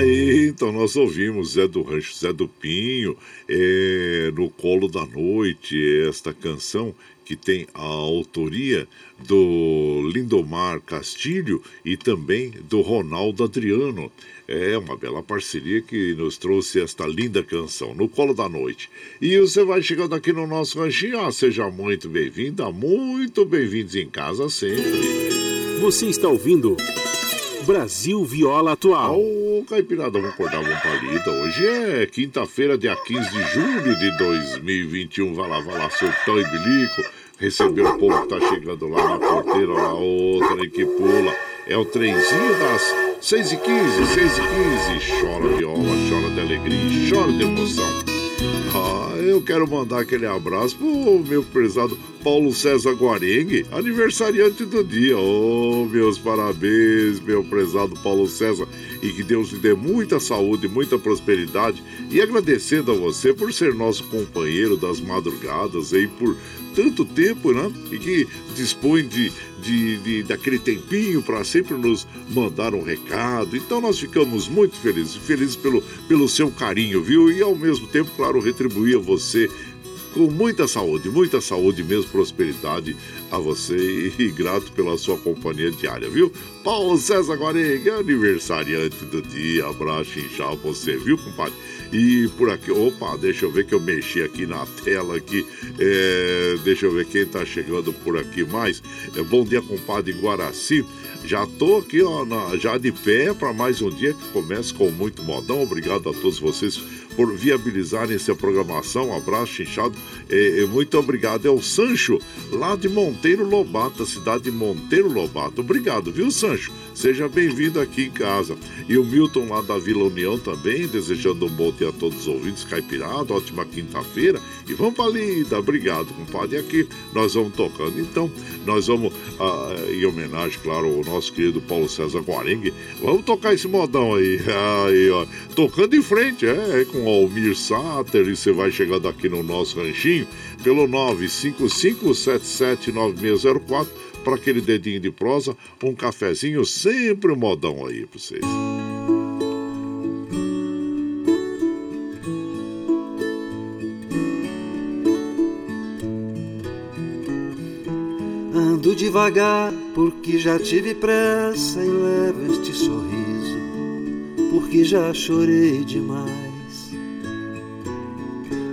Aí, então nós ouvimos Zé do Rancho, Zé do Pinho, é, no Colo da Noite, esta canção que tem a autoria do Lindomar Castilho e também do Ronaldo Adriano. É uma bela parceria que nos trouxe esta linda canção, No Colo da Noite. E você vai chegando aqui no nosso ranchinho, ah, seja muito bem-vinda, muito bem-vindos em casa sempre. Você está ouvindo Brasil Viola Atual. Ô, Caipirada, vamos acordar, vamos palida. Hoje é quinta-feira, dia 15 de julho de 2021. Vai lá, vai lá, surtão e bilico. Recebeu o povo que tá chegando lá na porteira, lá outra que pula. É o trenzinho das 6 e 15, 6 e 15. Chora viola, chora de alegria, chora de emoção. Ah, eu quero mandar aquele abraço pro meu prezado Paulo César Guarengue, aniversariante do dia. Oh, meus parabéns, meu prezado Paulo César, e que Deus lhe dê muita saúde, muita prosperidade. E agradecendo a você por ser nosso companheiro das madrugadas e por tanto tempo, né? E que dispõe de, de, de daquele tempinho para sempre nos mandar um recado. Então nós ficamos muito felizes, felizes pelo, pelo seu carinho, viu? E ao mesmo tempo, claro, retribuir a você com muita saúde, muita saúde mesmo, prosperidade a você e grato pela sua companhia diária, viu? Paulo César Guarenga, aniversariante do dia, abraço inchado você, viu, compadre? E por aqui, opa, deixa eu ver que eu mexi aqui na tela aqui. É, deixa eu ver quem tá chegando por aqui mais. É, bom dia, compadre Guaraci. Já tô aqui, ó, na, já de pé para mais um dia que começa com muito modão. Obrigado a todos vocês por viabilizarem essa programação. Um abraço, inchado. É, é, muito obrigado. É o Sancho, lá de Monteiro Lobato, cidade de Monteiro Lobato. Obrigado, viu, Sancho? Seja bem-vindo aqui em casa. E o Milton lá da Vila União também, desejando um bom dia a todos os ouvintes, Caipirado, ótima quinta-feira. E vamos pra lida. Obrigado, compadre. E aqui nós vamos tocando. Então, nós vamos, ah, em homenagem, claro, ao nosso querido Paulo César Guarengue, vamos tocar esse modão aí. <laughs> aí ó. Tocando em frente, é, é com Almir Sater. E você vai chegando aqui no nosso ranchinho pelo 955779604 para aquele dedinho de prosa, um cafezinho, sempre um modão aí para vocês. Ando devagar porque já tive pressa e levo este sorriso porque já chorei demais.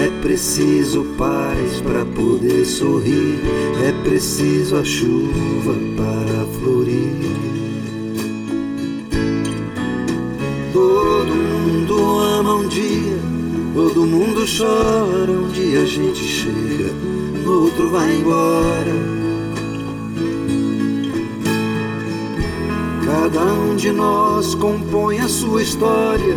é preciso paz para poder sorrir, é preciso a chuva para florir. Todo mundo ama um dia, todo mundo chora, um dia a gente chega, outro vai embora. Cada um de nós compõe a sua história,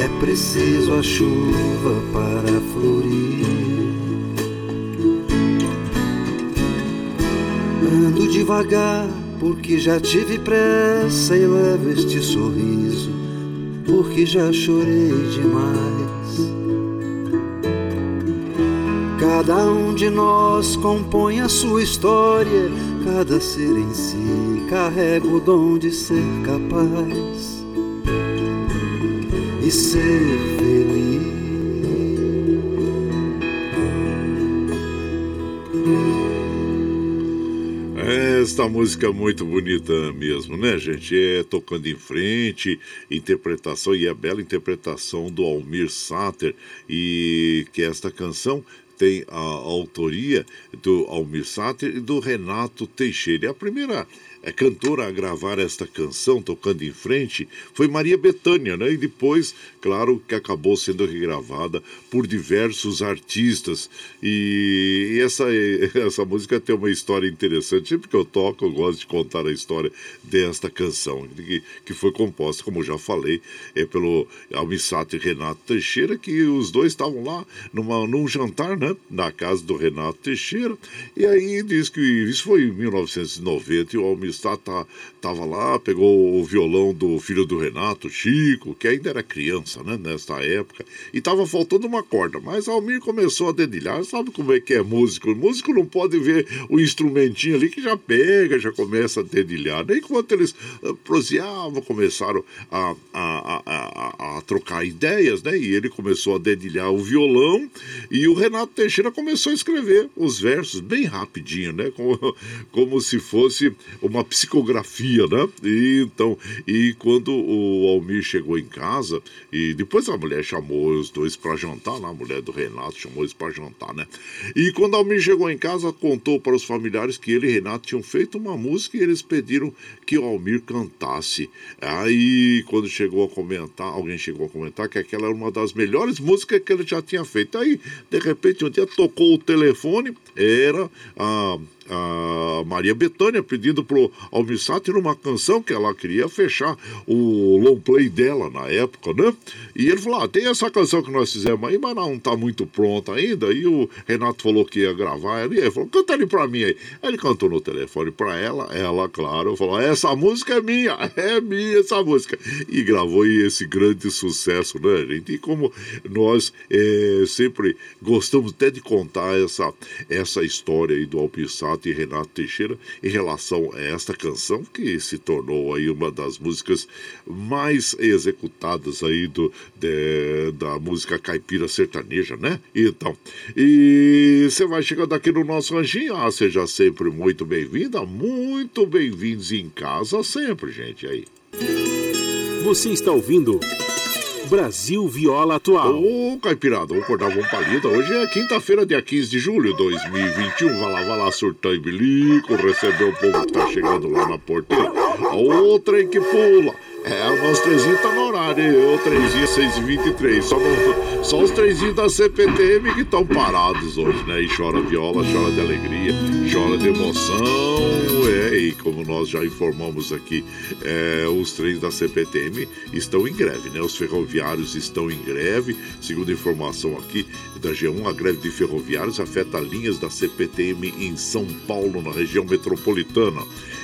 é preciso a chuva para florir. Ando devagar porque já tive pressa e levo este sorriso, porque já chorei demais. Cada um de nós compõe a sua história, cada ser em si carrega o dom de ser capaz e ser feliz. Esta música é muito bonita mesmo, né, gente? É tocando em frente, interpretação e a bela interpretação do Almir Sater e que esta canção tem a autoria do Almir Sater e do Renato Teixeira. É a primeira é, cantora a gravar esta canção, tocando em frente, foi Maria Bethânia, né? E depois, claro, que acabou sendo regravada por diversos artistas. E, essa, <laughs> essa música tem uma história interessante. Sempre que eu toco, eu gosto de contar a história desta canção, que, que foi composta, como já falei, é pelo Almissato e Renato Teixeira, que os dois estavam lá numa, num jantar, né? Na casa do Renato Teixeira. E aí diz que isso foi em 1990 e o Almissato Estava tá, lá, pegou o violão do filho do Renato, Chico, que ainda era criança, né, nesta época, e estava faltando uma corda. Mas Almir começou a dedilhar, sabe como é que é músico? O músico não pode ver o instrumentinho ali que já pega, já começa a dedilhar. Né? Enquanto eles uh, proseavam, começaram a, a, a, a, trocar ideias, né? E ele começou a dedilhar o violão e o Renato Teixeira começou a escrever os versos bem rapidinho, né? Como, <laughs> como se fosse uma psicografia, né? E, então, e quando o Almir chegou em casa, depois a mulher chamou os dois para jantar, né? a mulher do Renato chamou eles para jantar, né? E quando Almir chegou em casa, contou para os familiares que ele e Renato tinham feito uma música e eles pediram que o Almir cantasse. Aí, quando chegou a comentar, alguém chegou a comentar que aquela era uma das melhores músicas que ele já tinha feito. Aí, de repente, um dia tocou o telefone, era a a Maria Bethânia pedindo pro Almir Sater uma canção que ela queria fechar o long play dela na época, né? E ele falou: ah, tem essa canção que nós fizemos aí, mas não tá muito pronta ainda. E o Renato falou que ia gravar. Ele, ele falou: canta ali pra mim aí. Aí ele cantou no telefone pra ela, ela, claro, falou: essa música é minha, <laughs> é minha essa música. E gravou aí esse grande sucesso, né, gente? E como nós é, sempre gostamos até de contar essa, essa história aí do Almir Sater e Renato Teixeira em relação a esta canção que se tornou aí uma das músicas mais executadas aí do, de, da música caipira sertaneja, né? Então, e você vai chegando aqui no nosso ranchinho, ah, seja sempre muito bem-vinda, muito bem-vindos em casa sempre, gente, aí. Você está ouvindo Brasil Viola Atual. Ô, Caipirada, vamos acordar uma palida. Hoje é quinta-feira, dia 15 de julho de 2021. Vai lá, vai lá, surtar e bilico, receber o povo que tá chegando lá na porteira. O trem que pula. É, o nosso trenzinho tá no horário, o trenzinho 6 e 23 só, no, só os trenzinhos da CPTM que estão parados hoje, né? E chora viola, chora de alegria, chora de emoção, é, e como nós já informamos aqui, é, os trens da CPTM estão em greve, né? Os ferroviários estão em greve, segundo informação aqui da G1, a greve de ferroviários afeta linhas da CPTM em São Paulo, na região metropolitana.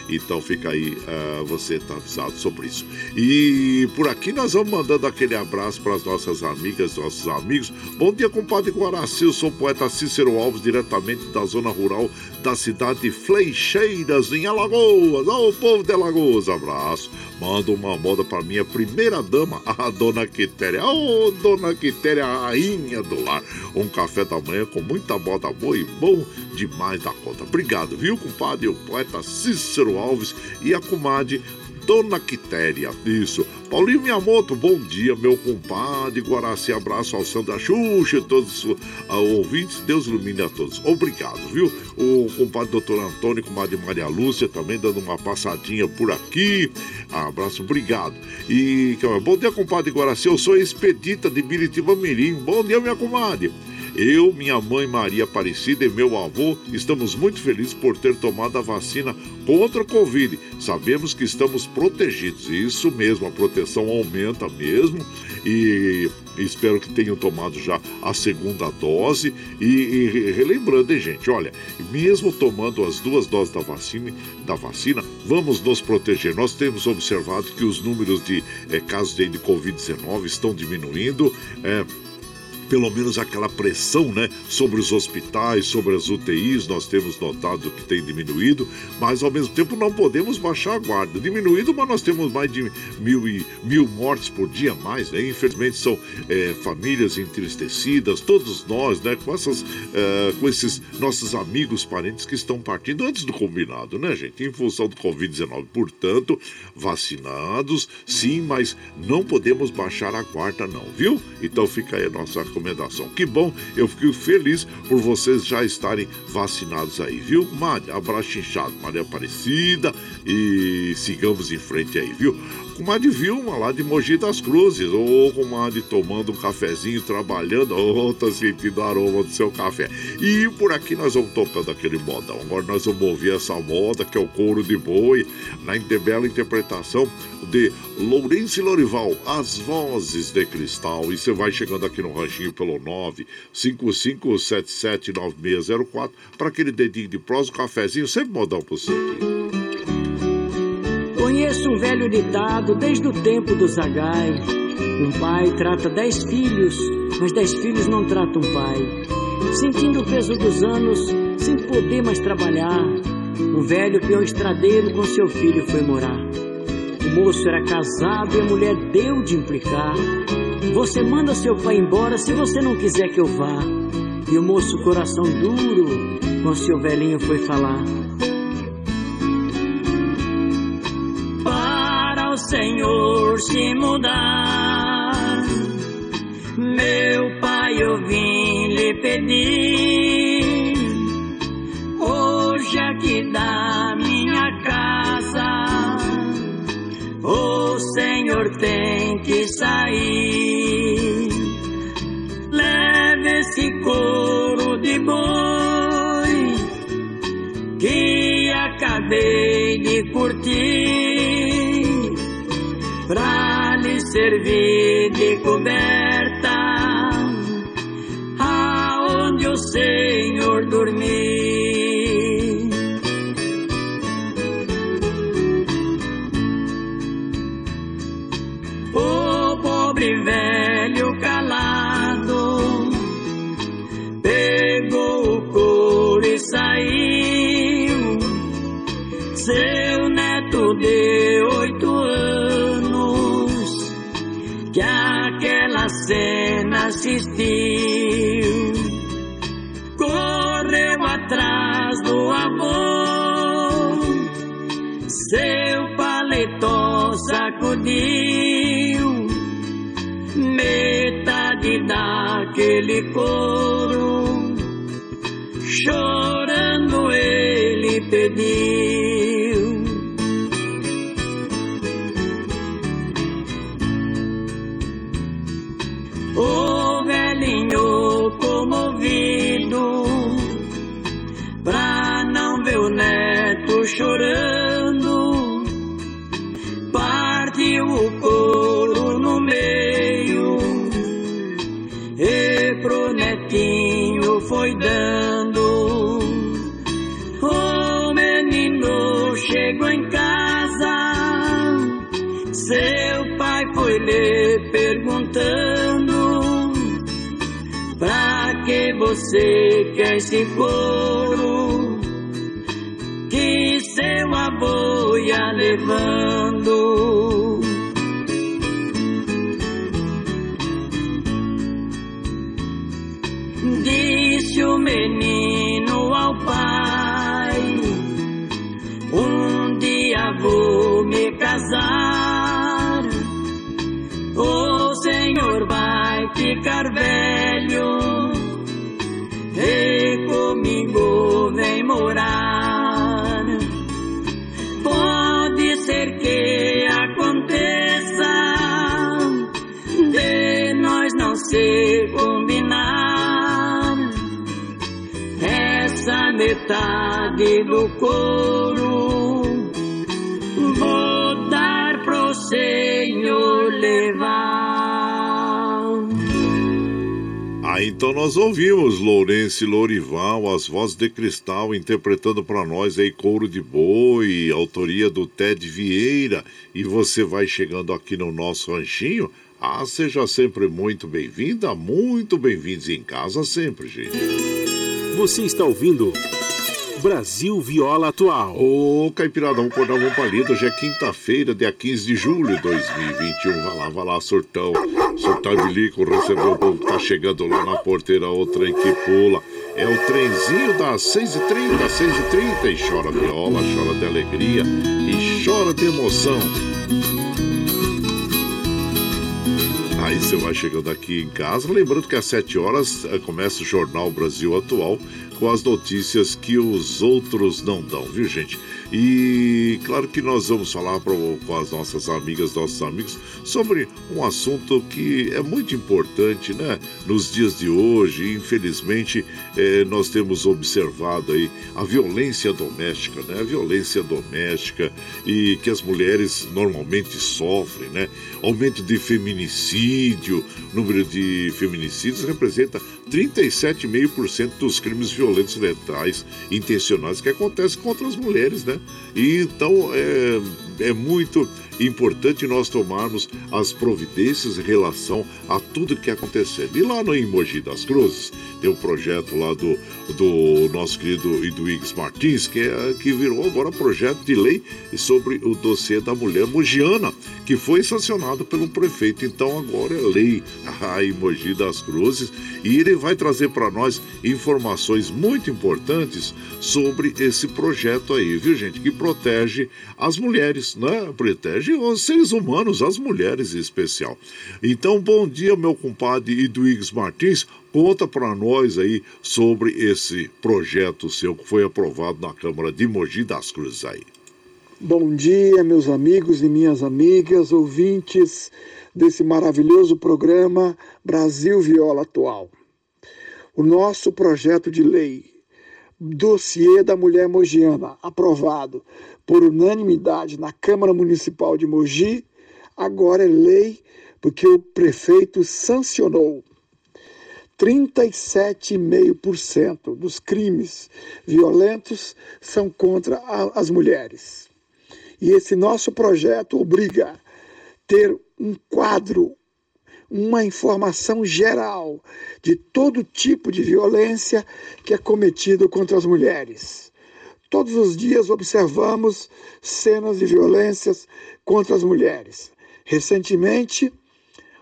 Então fica aí, uh, você está avisado sobre isso. E por aqui nós vamos mandando aquele abraço para as nossas amigas, nossos amigos. Bom dia, compadre Guaraci. Eu sou o poeta Cícero Alves, diretamente da zona rural da cidade de Fleixeiras, em Alagoas. Ô, povo de Alagoas, abraço. Manda uma moda para minha primeira dama, <laughs> a dona Quitéria. Ô, dona Quitéria, a rainha do lar. Um café da manhã com muita moda boa e bom demais da conta. Obrigado, viu, compadre? O poeta Cícero Alves e a comadre Dona Quitéria. Isso. Paulinho Miyamoto, bom dia, meu compadre. Guaraci, abraço ao Sandra Xuxa todos os uh, ouvintes. Deus ilumine a todos. Obrigado, viu? O compadre doutor Antônio, comadre Maria Lúcia, também dando uma passadinha por aqui. Abraço, obrigado. E bom dia, compadre Guaraci. Eu sou expedita de Biritiba Mirim. Bom dia, minha comadre. Eu, minha mãe Maria Aparecida e meu avô estamos muito felizes por ter tomado a vacina contra a Covid. Sabemos que estamos protegidos. Isso mesmo, a proteção aumenta mesmo e espero que tenham tomado já a segunda dose. E, e relembrando, hein, gente, olha, mesmo tomando as duas doses da vacina, da vacina, vamos nos proteger. Nós temos observado que os números de é, casos de, de Covid-19 estão diminuindo. É, pelo menos aquela pressão né, sobre os hospitais, sobre as UTIs, nós temos notado que tem diminuído, mas ao mesmo tempo não podemos baixar a guarda. Diminuído, mas nós temos mais de mil, e, mil mortes por dia mais, né? Infelizmente são é, famílias entristecidas, todos nós, né, com, essas, é, com esses nossos amigos, parentes que estão partindo antes do combinado, né, gente? Em função do Covid-19. Portanto, vacinados, sim, mas não podemos baixar a guarda, não, viu? Então fica aí a nossa recomendação. Que bom, eu fico feliz por vocês já estarem vacinados aí, viu? Mari, abraço inchado, Maria Aparecida e sigamos em frente aí, viu? Comadre Vilma lá de Mogi das Cruzes, ou comadre tomando um cafezinho, trabalhando, <laughs> ou tá sentindo o aroma do seu café. E por aqui nós vamos tocando aquele modão. Agora nós vamos ouvir essa moda que é o couro de boi, na bela interpretação de Lourenço Lorival, As Vozes de Cristal. E você vai chegando aqui no ranchinho pelo 955779604 para aquele dedinho de prosa, um cafezinho, sempre modão pra você aqui. Conheço um velho ditado desde o tempo do Zagai. Um pai trata dez filhos, mas dez filhos não tratam um pai. Sentindo o peso dos anos, sem poder mais trabalhar, um velho peão estradeiro com seu filho foi morar. O moço era casado e a mulher deu de implicar. Você manda seu pai embora se você não quiser que eu vá. E o moço, coração duro, com seu velhinho foi falar. Se mudar. Meu Pai, eu vim lhe pedir, hoje aqui da minha casa, o Senhor tem que sair. Leve esse couro de boi que acabei de curtir servir de coberta, aonde o Senhor dormir. Couro, perguntando Pra que você quer esse couro que seu avô ia levando? Disse o menino ao pai: Um dia vou me casar. ficar velho, e comigo vem morar. Pode ser que aconteça de nós não se combinar. Essa metade do corpo então nós ouvimos Lourenço Lourival, as vozes de cristal, interpretando para nós aí Couro de Boi, autoria do Ted Vieira. E você vai chegando aqui no nosso ranchinho. Ah, seja sempre muito bem-vinda, muito bem-vindos em casa sempre, gente. Você está ouvindo Brasil Viola Atual. Ô, Caipiradão, Cordão Palido, hoje é quinta-feira, dia 15 de julho de 2021. Vai lá, vai lá, surtão. Surtão Bilico recebeu o que tá chegando lá na porteira, o trem que pula. É o trenzinho das 6h30, 6h30. E chora viola, chora de alegria e chora de emoção. Aí você vai chegando aqui em casa, lembrando que às 7 horas eh, começa o Jornal Brasil Atual com as notícias que os outros não dão, viu gente? E claro que nós vamos falar pro, com as nossas amigas, nossos amigos, sobre um assunto que é muito importante, né? Nos dias de hoje, infelizmente, é, nós temos observado aí a violência doméstica, né? A violência doméstica e que as mulheres normalmente sofrem, né? Aumento de feminicídio, número de feminicídios representa 37,5% dos crimes violentos letais intencionais que acontecem contra as mulheres, né? E então é, é muito importante nós tomarmos as providências em relação a tudo que acontecendo. E lá no Emoji das Cruzes, tem um projeto lá do, do nosso querido Eduígues Martins, que, é, que virou agora projeto de lei sobre o dossiê da mulher mogiana, que foi sancionado pelo prefeito. Então agora é lei <laughs> a Emoji das Cruzes e ele vai trazer para nós informações muito importantes sobre esse projeto aí, viu gente? Que protege as mulheres, né? Protege os seres humanos, as mulheres em especial. Então, bom dia, meu compadre Eduígues Martins. Conta para nós aí sobre esse projeto seu que foi aprovado na Câmara de Mogi das Cruzes aí. Bom dia, meus amigos e minhas amigas, ouvintes desse maravilhoso programa Brasil Viola Atual. O nosso projeto de lei, dossiê da mulher mogiana, aprovado por unanimidade na Câmara Municipal de Mogi, agora é lei porque o prefeito sancionou. 37,5% dos crimes violentos são contra a, as mulheres. E esse nosso projeto obriga ter um quadro, uma informação geral de todo tipo de violência que é cometido contra as mulheres. Todos os dias observamos cenas de violências contra as mulheres. Recentemente,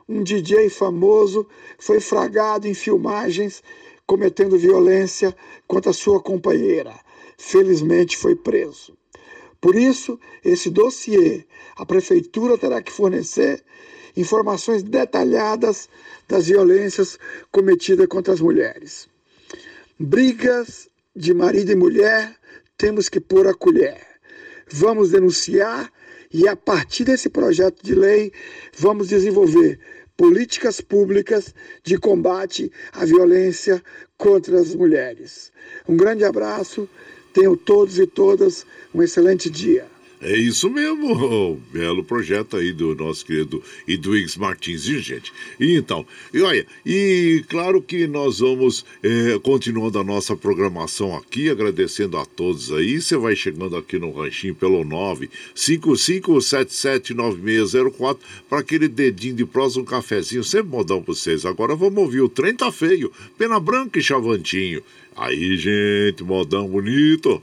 um DJ famoso foi fragado em filmagens cometendo violência contra sua companheira. Felizmente foi preso. Por isso, esse dossiê, a prefeitura terá que fornecer informações detalhadas das violências cometidas contra as mulheres. Brigas de marido e mulher, temos que pôr a colher. Vamos denunciar e, a partir desse projeto de lei, vamos desenvolver políticas públicas de combate à violência contra as mulheres. Um grande abraço, tenham todos e todas um excelente dia. É isso mesmo, <laughs> belo projeto aí do nosso querido Edwigs Martins, gente? E então, e olha, e claro que nós vamos é, continuando a nossa programação aqui, agradecendo a todos aí. Você vai chegando aqui no ranchinho pelo 955779604 para aquele dedinho de prosa, um cafezinho, sempre modão para vocês. Agora vamos ouvir o trem tá feio, pena branca e chavantinho. Aí, gente, modão bonito.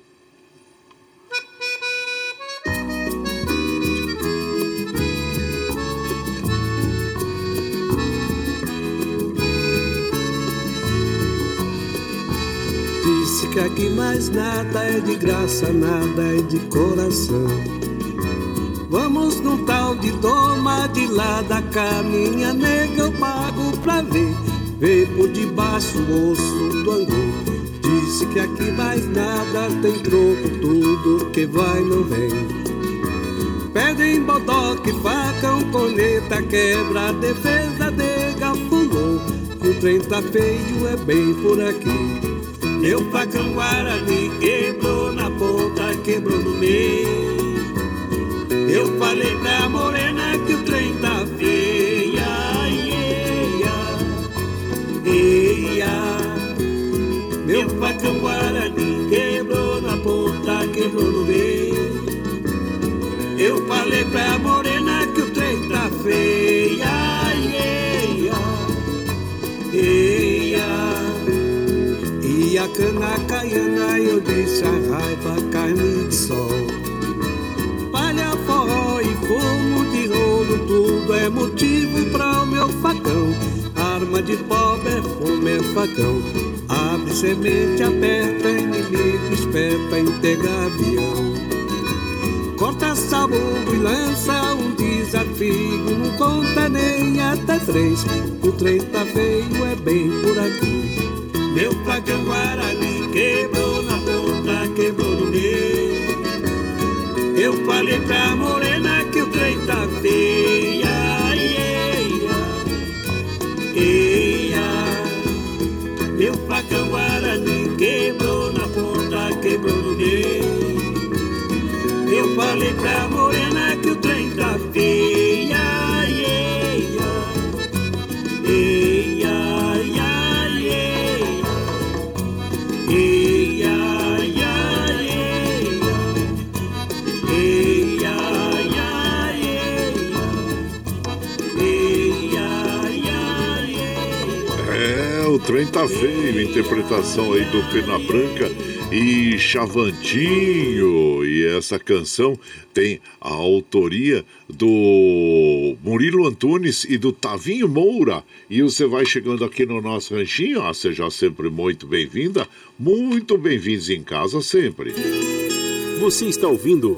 Que aqui mais nada é de graça, nada é de coração. Vamos num tal de toma de lá da caminha nega, eu pago pra ver, ver por debaixo o osso do angu. Disse que aqui mais nada tem troco, tudo que vai não vem. Pedem bodoque, facão, coneta, quebra, defesa de gafundou. Que o trem tá feio, é bem por aqui. Meu facão Guarani quebrou na ponta, quebrou no meio. Eu falei pra morena que o trem tá feia, eia, eia. Meu facão Guarani quebrou na ponta, quebrou no meio. Eu falei pra morena que o trem tá feia, cana caiana eu disse a raiva carne de sol palha, forró e fumo de rolo, tudo é motivo para o meu facão. Arma de pobre é fumo, é facão. Abre semente, aperta, inimigo, esperta, integra avião. Corta sabugo e lança um desafio, não conta nem até três. O trem tá feio, é bem por aqui. Meu facão Guarani quebrou na ponta, quebrou no meio. Eu falei pra morena que o trem tá feia, eia, eia. Meu facão Guarani quebrou na ponta, quebrou no meio. Eu falei pra morena que o trem tá feia, trem tá feio, interpretação aí do Pena Branca e Chavantinho. E essa canção tem a autoria do Murilo Antunes e do Tavinho Moura. E você vai chegando aqui no nosso ranchinho, ah, seja sempre muito bem-vinda, muito bem-vindos em casa sempre. Você está ouvindo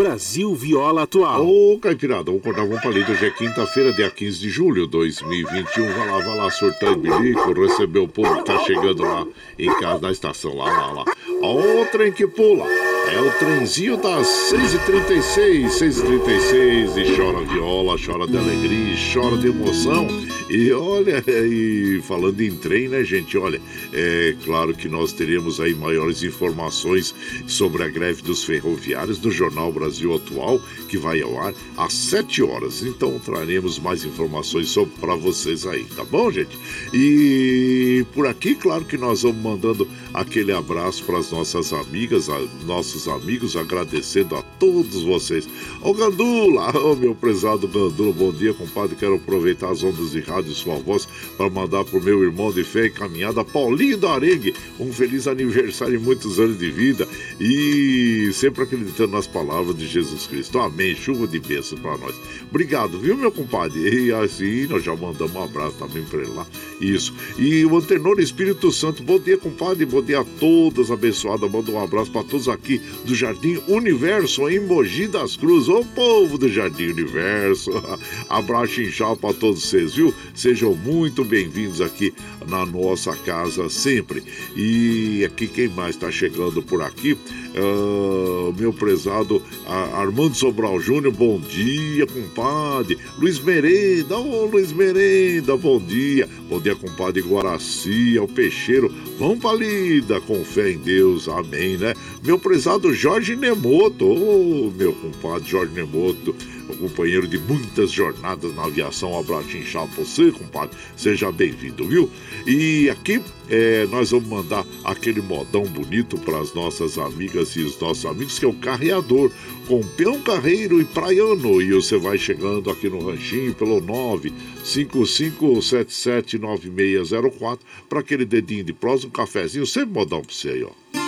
Brasil Viola Atual. Ô, Caipirada, vamos acordar, vamos pra lida. Hoje é quinta-feira, dia 15 de julho de 2021. Vai lá, vai lá, surtar bilico, receber o povo que tá chegando lá em casa, na estação, lá, lá, lá. Ó, o trem que pula. É o trenzinho das 6h36, 6h36, e chora viola, chora de alegria, chora de emoção. E olha, <laughs> e falando em trem, né, gente? Olha, é claro que nós teremos aí maiores informações sobre a greve dos ferroviários do Jornal Brasil Atual, que vai ao ar às 7 horas. Então traremos mais informações para vocês aí, tá bom, gente? E por aqui, claro que nós vamos mandando aquele abraço para as nossas amigas, a, nossos amigos, agradecendo a todos vocês. Ô Gandula, ô meu prezado Gandula, bom dia, compadre. Quero aproveitar as ondas de rádio, sua voz, para mandar pro meu irmão de fé e caminhada, Paulinho da Arengue, um feliz aniversário e muitos anos de vida. E sempre acreditando nas palavras de Jesus Cristo. Amém. Chuva de bênçãos para nós. Obrigado, viu, meu compadre? E assim, nós já mandamos um abraço também para ele lá. Isso. E o Antenor Espírito Santo, bom dia, compadre. Bom dia a todos, abençoada. Manda um abraço para todos aqui do Jardim Universo, em Mogi das Cruzes. Ô povo do Jardim Universo. <laughs> Abraço inchado para todos vocês, viu? Sejam muito bem-vindos aqui na nossa casa sempre. E aqui quem mais está chegando por aqui? Uh, meu prezado Armando Sobral Júnior, bom dia, compadre. Luiz Merenda, ô Luiz Merenda, bom dia. Bom dia, compadre Guaraci, ao Peixeiro. Vamos pra lida, com fé em Deus, amém, né? Meu prezado Jorge Nemoto, ô meu compadre Jorge Nemoto companheiro de muitas jornadas na aviação. Abraço inchado você, compadre. Seja bem-vindo, viu? E aqui é, nós vamos mandar aquele modão bonito para as nossas amigas e os nossos amigos, que é o Carreador, com peão carreiro e praiano. E você vai chegando aqui no ranchinho pelo 955779604 para aquele dedinho de prosa, um cafezinho, sempre modão para você aí, ó.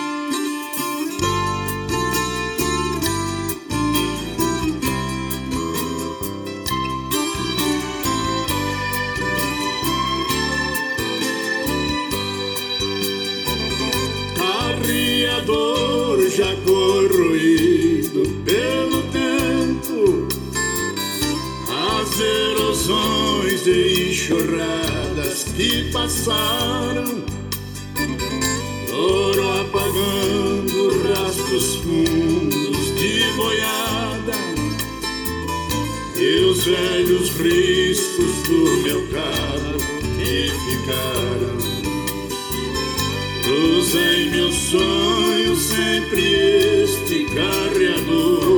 Passaram. Foram apagando rastros fundos de boiada. E os velhos riscos do meu carro que ficaram. Cruzei meu sonho sempre este carreador,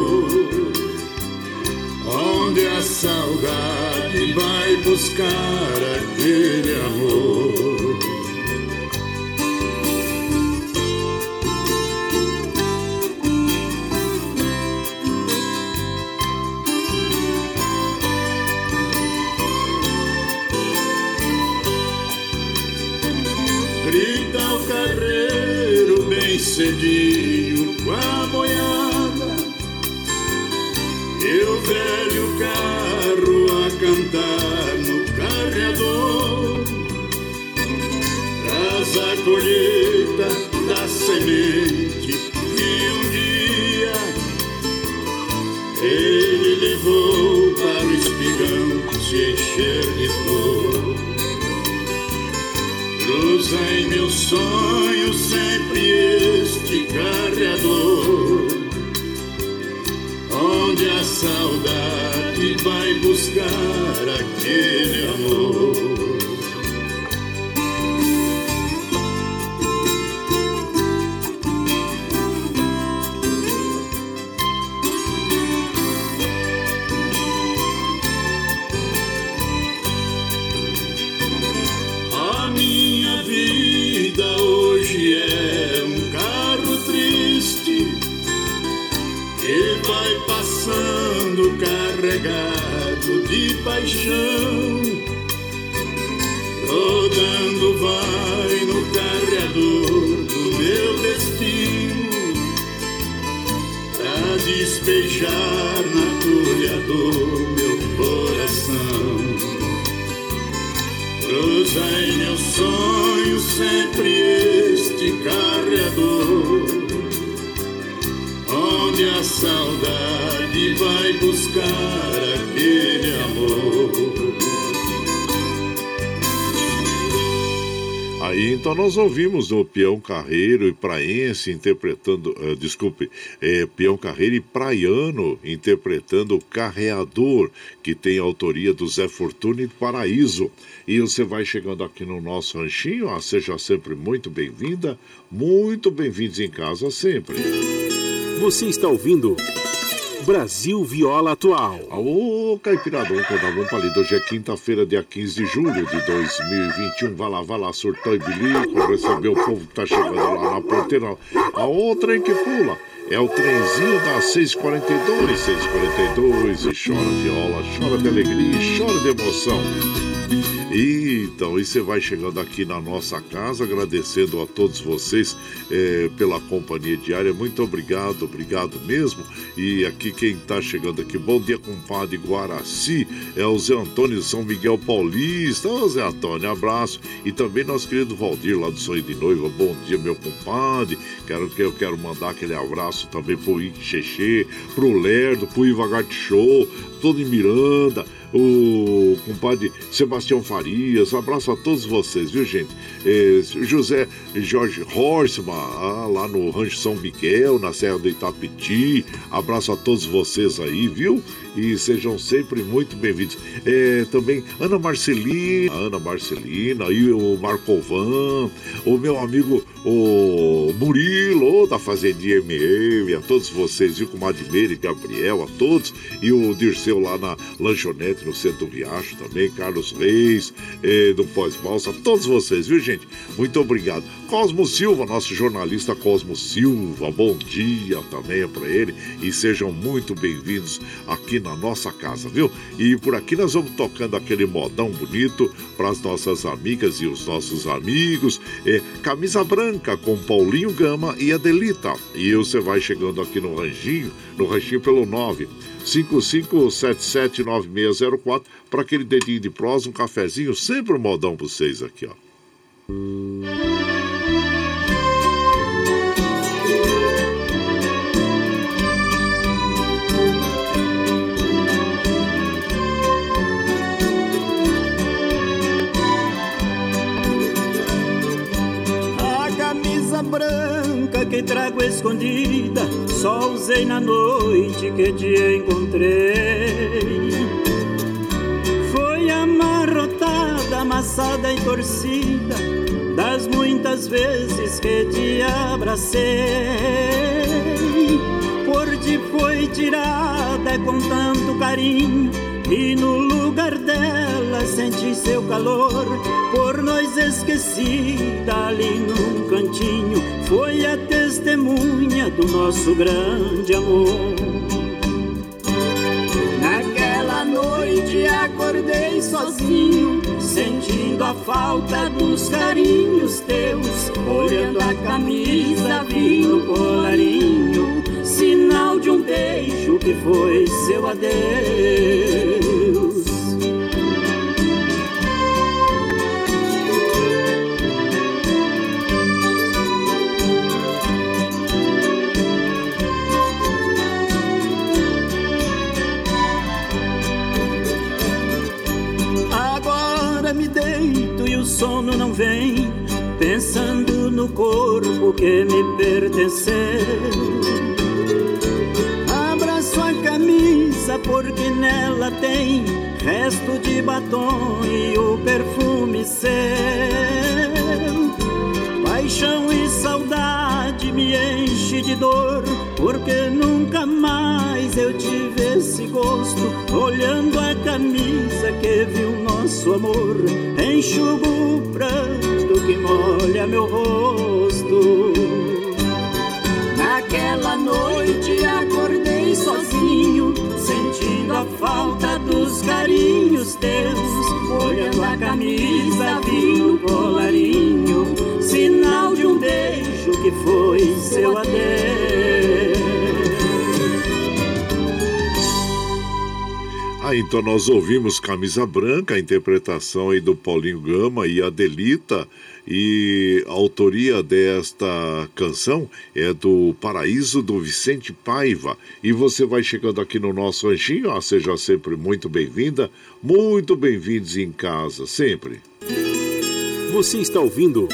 onde a saudade vai buscar aquele amor. cedinho semente que um dia Ele levou para o espigão se encher de flor. Cruza em meu sonho sempre este carreador, onde a saudade vai buscar aquele despejar na tulha do meu coração. Cruza em meu sonho sempre este carreador, onde a saudade vai buscar aquele amor. Então nós ouvimos o Peão Carreiro e Praense interpretando, uh, desculpe, é, Peão Carreiro e Praiano interpretando o Carreador, que tem autoria do Zé Fortuna e Paraíso. E você vai chegando aqui no nosso ranchinho, ah, seja sempre muito bem-vinda, muito bem-vindos em casa sempre. Você está ouvindo Brasil Viola Atual. Alô, Caipirador, Codavão Palido. Hoje é quinta-feira, dia 15 de julho de 2021. Vai lá, vai lá, surtão e bilico, receber o povo que tá chegando lá na porteira. A outra em que pula. É o trenzinho da 642, 642, e chora viola, chora de alegria, chora de emoção. Então, e você vai chegando aqui na nossa casa, agradecendo a todos vocês é, pela companhia diária. Muito obrigado, obrigado mesmo. E aqui quem está chegando aqui, bom dia, compadre Guaraci, é o Zé Antônio São Miguel Paulista. Ô Zé Antônio, abraço. E também nosso querido Valdir, lá do Sonho de Noiva. Bom dia, meu compadre. Quero que eu quero mandar aquele abraço também pro Ixexê, pro Lerdo, pro Iva Show, todo em Miranda o compadre Sebastião Farias, abraço a todos vocês, viu gente? É, José Jorge Horstman, ah, lá no Rancho São Miguel, na Serra do Itapiti, abraço a todos vocês aí, viu? E sejam sempre muito bem-vindos. É, também Ana Marcelina, Ana Marcelina, e o Marcovan, o meu amigo o Murilo, da Fazendinha MM, a todos vocês, viu, com Meire Gabriel, a todos, e o Dirceu lá na lanchonete no centro do Riacho também, Carlos Reis, eh, do Pós-Balsa, todos vocês, viu, gente? Muito obrigado. Cosmo Silva, nosso jornalista Cosmo Silva, bom dia também para ele e sejam muito bem-vindos aqui na nossa casa, viu? E por aqui nós vamos tocando aquele modão bonito para as nossas amigas e os nossos amigos. É, camisa branca com Paulinho Gama e Adelita. E você vai chegando aqui no Ranchinho, no Ranchinho pelo 9 55779604 para aquele dedinho de prosa, um cafezinho, sempre um modão para vocês aqui, ó. Que trago escondida, só usei na noite que te encontrei. Foi amarrotada, amassada e torcida, das muitas vezes que te abracei. Por ti foi tirada com tanto carinho e no lugar dela senti seu calor, por nós esquecida ali num cantinho, foi a testemunha do nosso grande amor. Naquela noite acordei sozinho, sentindo a falta dos carinhos teus, olhando a camisa, vi o colarinho sinal de um beijo que foi seu adeus. Sono não vem, pensando no corpo que me pertenceu camisa porque nela tem resto de batom e o perfume seu. Paixão e saudade me enche de dor porque nunca mais eu tive esse gosto. Olhando a camisa que viu nosso amor, enxugo o pranto que molha meu rosto. Naquela noite acordei sozinho, sentindo a falta dos carinhos teus. Olhando a camisa, vi o colarinho, seu adeus. Ah, então nós ouvimos Camisa Branca, a interpretação aí do Paulinho Gama e Adelita. E a autoria desta canção é do Paraíso do Vicente Paiva. E você vai chegando aqui no nosso ranchinho, ah, seja sempre muito bem-vinda, muito bem-vindos em casa, sempre. Você está ouvindo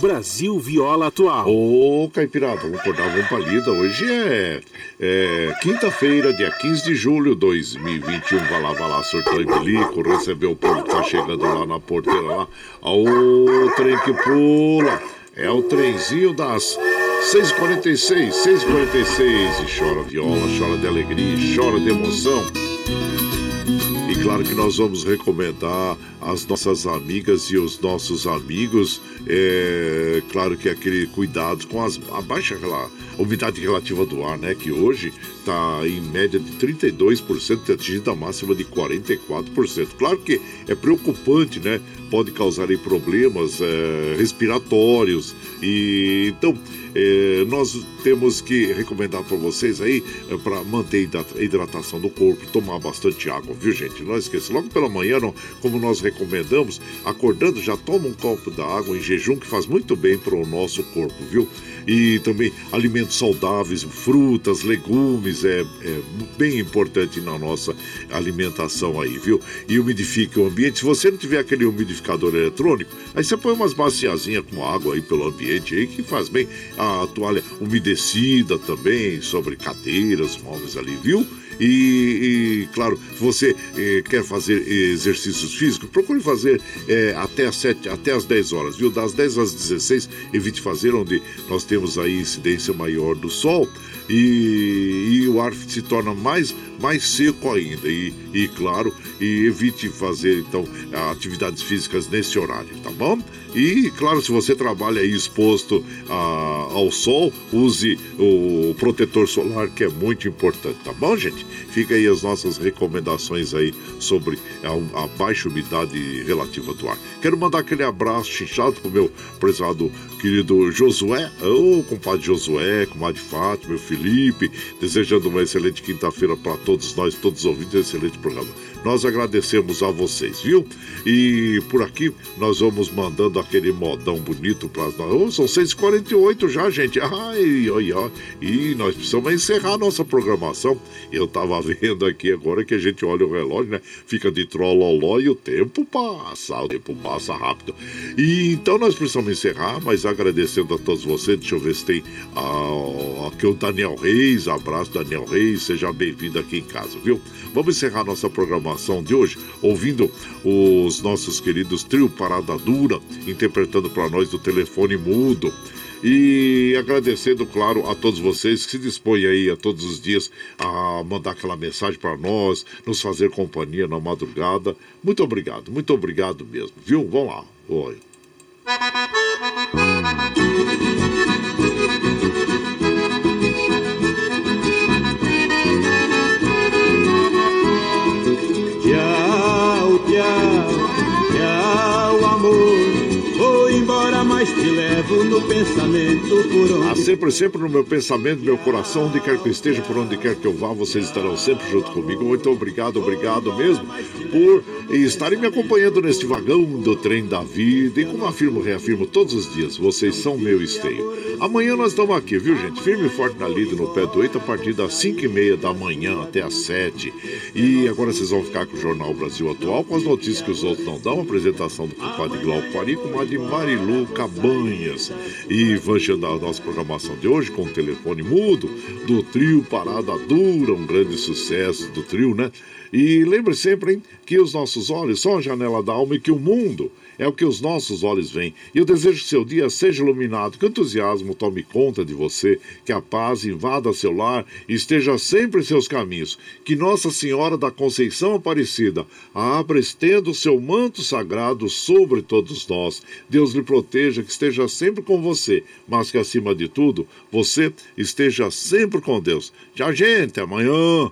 Brasil Viola Atual. Ô, Caipirada, vamos acordar, vamos pra lida. Hoje é, é quinta-feira, dia 15 de julho de 2021. Vai lá, vai lá, surtou e bilico, recebeu o povo que tá chegando lá na porteira lá. Ô, trem que pula. É o trenzinho das 6h46, 6h46. E chora viola, chora de alegria, chora de emoção. E claro que nós vamos recomendar as nossas amigas e os nossos amigos, é, claro que aquele cuidado com as, a baixa a umidade relativa do ar, né? Que hoje está em média de 32%, atingindo a máxima de 44%. Claro que é preocupante, né? Pode causar aí problemas é, respiratórios e então é, nós temos que recomendar para vocês aí é, para manter a hidratação do corpo, tomar bastante água, viu gente? Não esqueça, logo pela manhã, não, como nós recomendamos, acordando já toma um copo d'água em jejum que faz muito bem para o nosso corpo, viu? E também alimentos saudáveis, frutas, legumes, é, é bem importante na nossa alimentação aí, viu? E umidifique o ambiente. Se você não tiver aquele umidificador eletrônico, aí você põe umas baciazinhas com água aí pelo ambiente aí que faz bem. A toalha umedecida também sobre cadeiras, móveis ali, viu? E, e claro, você eh, quer fazer exercícios físicos, procure fazer eh, até, as 7, até as 10 horas, viu? Das 10 às 16, evite fazer onde nós temos aí incidência maior do sol e, e o ar se torna mais, mais seco ainda. E, e, claro, e evite fazer então atividades físicas nesse horário, tá bom? E claro, se você trabalha aí exposto a, ao sol, use o protetor solar que é muito importante, tá bom, gente? Fica aí as nossas recomendações aí sobre a, a baixa umidade relativa do ar. Quero mandar aquele abraço chinchado pro meu prezado querido Josué, ô oh, compadre Josué, comadre Fátima, meu Felipe, desejando uma excelente quinta-feira para todos nós, todos os ouvintes, um excelente programa. Nós agradecemos a vocês, viu? E por aqui nós vamos mandando aquele modão bonito para nós. Oh, são 6h48 já, gente. Ai, ai, ai. E nós precisamos encerrar a nossa programação. Eu estava <laughs> vendo aqui agora que a gente olha o relógio, né? Fica de trololó e o tempo passa, o tempo passa rápido. E então nós precisamos encerrar, mas agradecendo a todos vocês. Deixa eu ver se tem ah, aqui o Daniel Reis. Abraço, Daniel Reis. Seja bem-vindo aqui em casa, viu? Vamos encerrar nossa programação de hoje ouvindo os nossos queridos Trio Parada Dura interpretando para nós do telefone mudo. E agradecendo, claro, a todos vocês que se dispõem aí a todos os dias a mandar aquela mensagem para nós, nos fazer companhia na madrugada. Muito obrigado, muito obrigado mesmo, viu? Vamos lá. Oi. No pensamento por onde. Ah, sempre, sempre no meu pensamento, meu coração, onde quer que eu esteja, por onde quer que eu vá, vocês estarão sempre junto comigo. Muito obrigado, obrigado mesmo por estarem me acompanhando neste vagão do trem da vida. E como afirmo, reafirmo todos os dias, vocês são meu esteio. Amanhã nós estamos aqui, viu, gente? Firme e forte na lida, no pé do 8, a partir das 5 e meia da manhã até as 7. E agora vocês vão ficar com o Jornal Brasil Atual, com as notícias que os outros não dão. Apresentação do compadre Glauco Pari com a de Marilu Cabanhas. E fechando a nossa programação de hoje com o telefone mudo do trio Parada Dura, um grande sucesso do trio, né? E lembre sempre hein, que os nossos olhos são a janela da alma e que o mundo é o que os nossos olhos veem. E eu desejo que seu dia seja iluminado, que o entusiasmo tome conta de você, que a paz invada seu lar e esteja sempre em seus caminhos. Que Nossa Senhora da Conceição Aparecida abra estenda o seu manto sagrado sobre todos nós. Deus lhe proteja, que esteja sempre com você, mas que acima de tudo, você esteja sempre com Deus. Tchau, gente. Amanhã.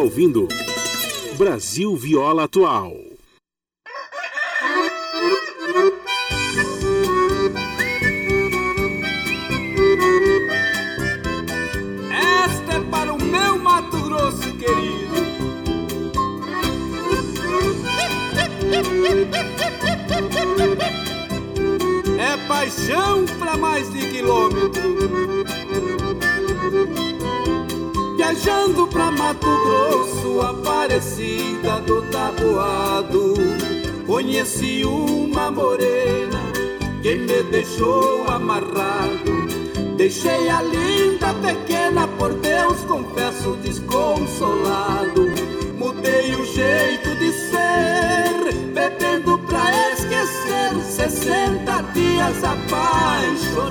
Ouvindo Brasil Viola Atual. Esta é para o meu Mato Grosso querido. É paixão para mais de quilômetro. Viajando pra Mato Grosso, Aparecida do Taboado, conheci uma morena que me deixou amarrado. Deixei a linda pequena, por Deus confesso desconsolado. Mudei o jeito de ser, bebendo pra esquecer. 60 dias apaixonado.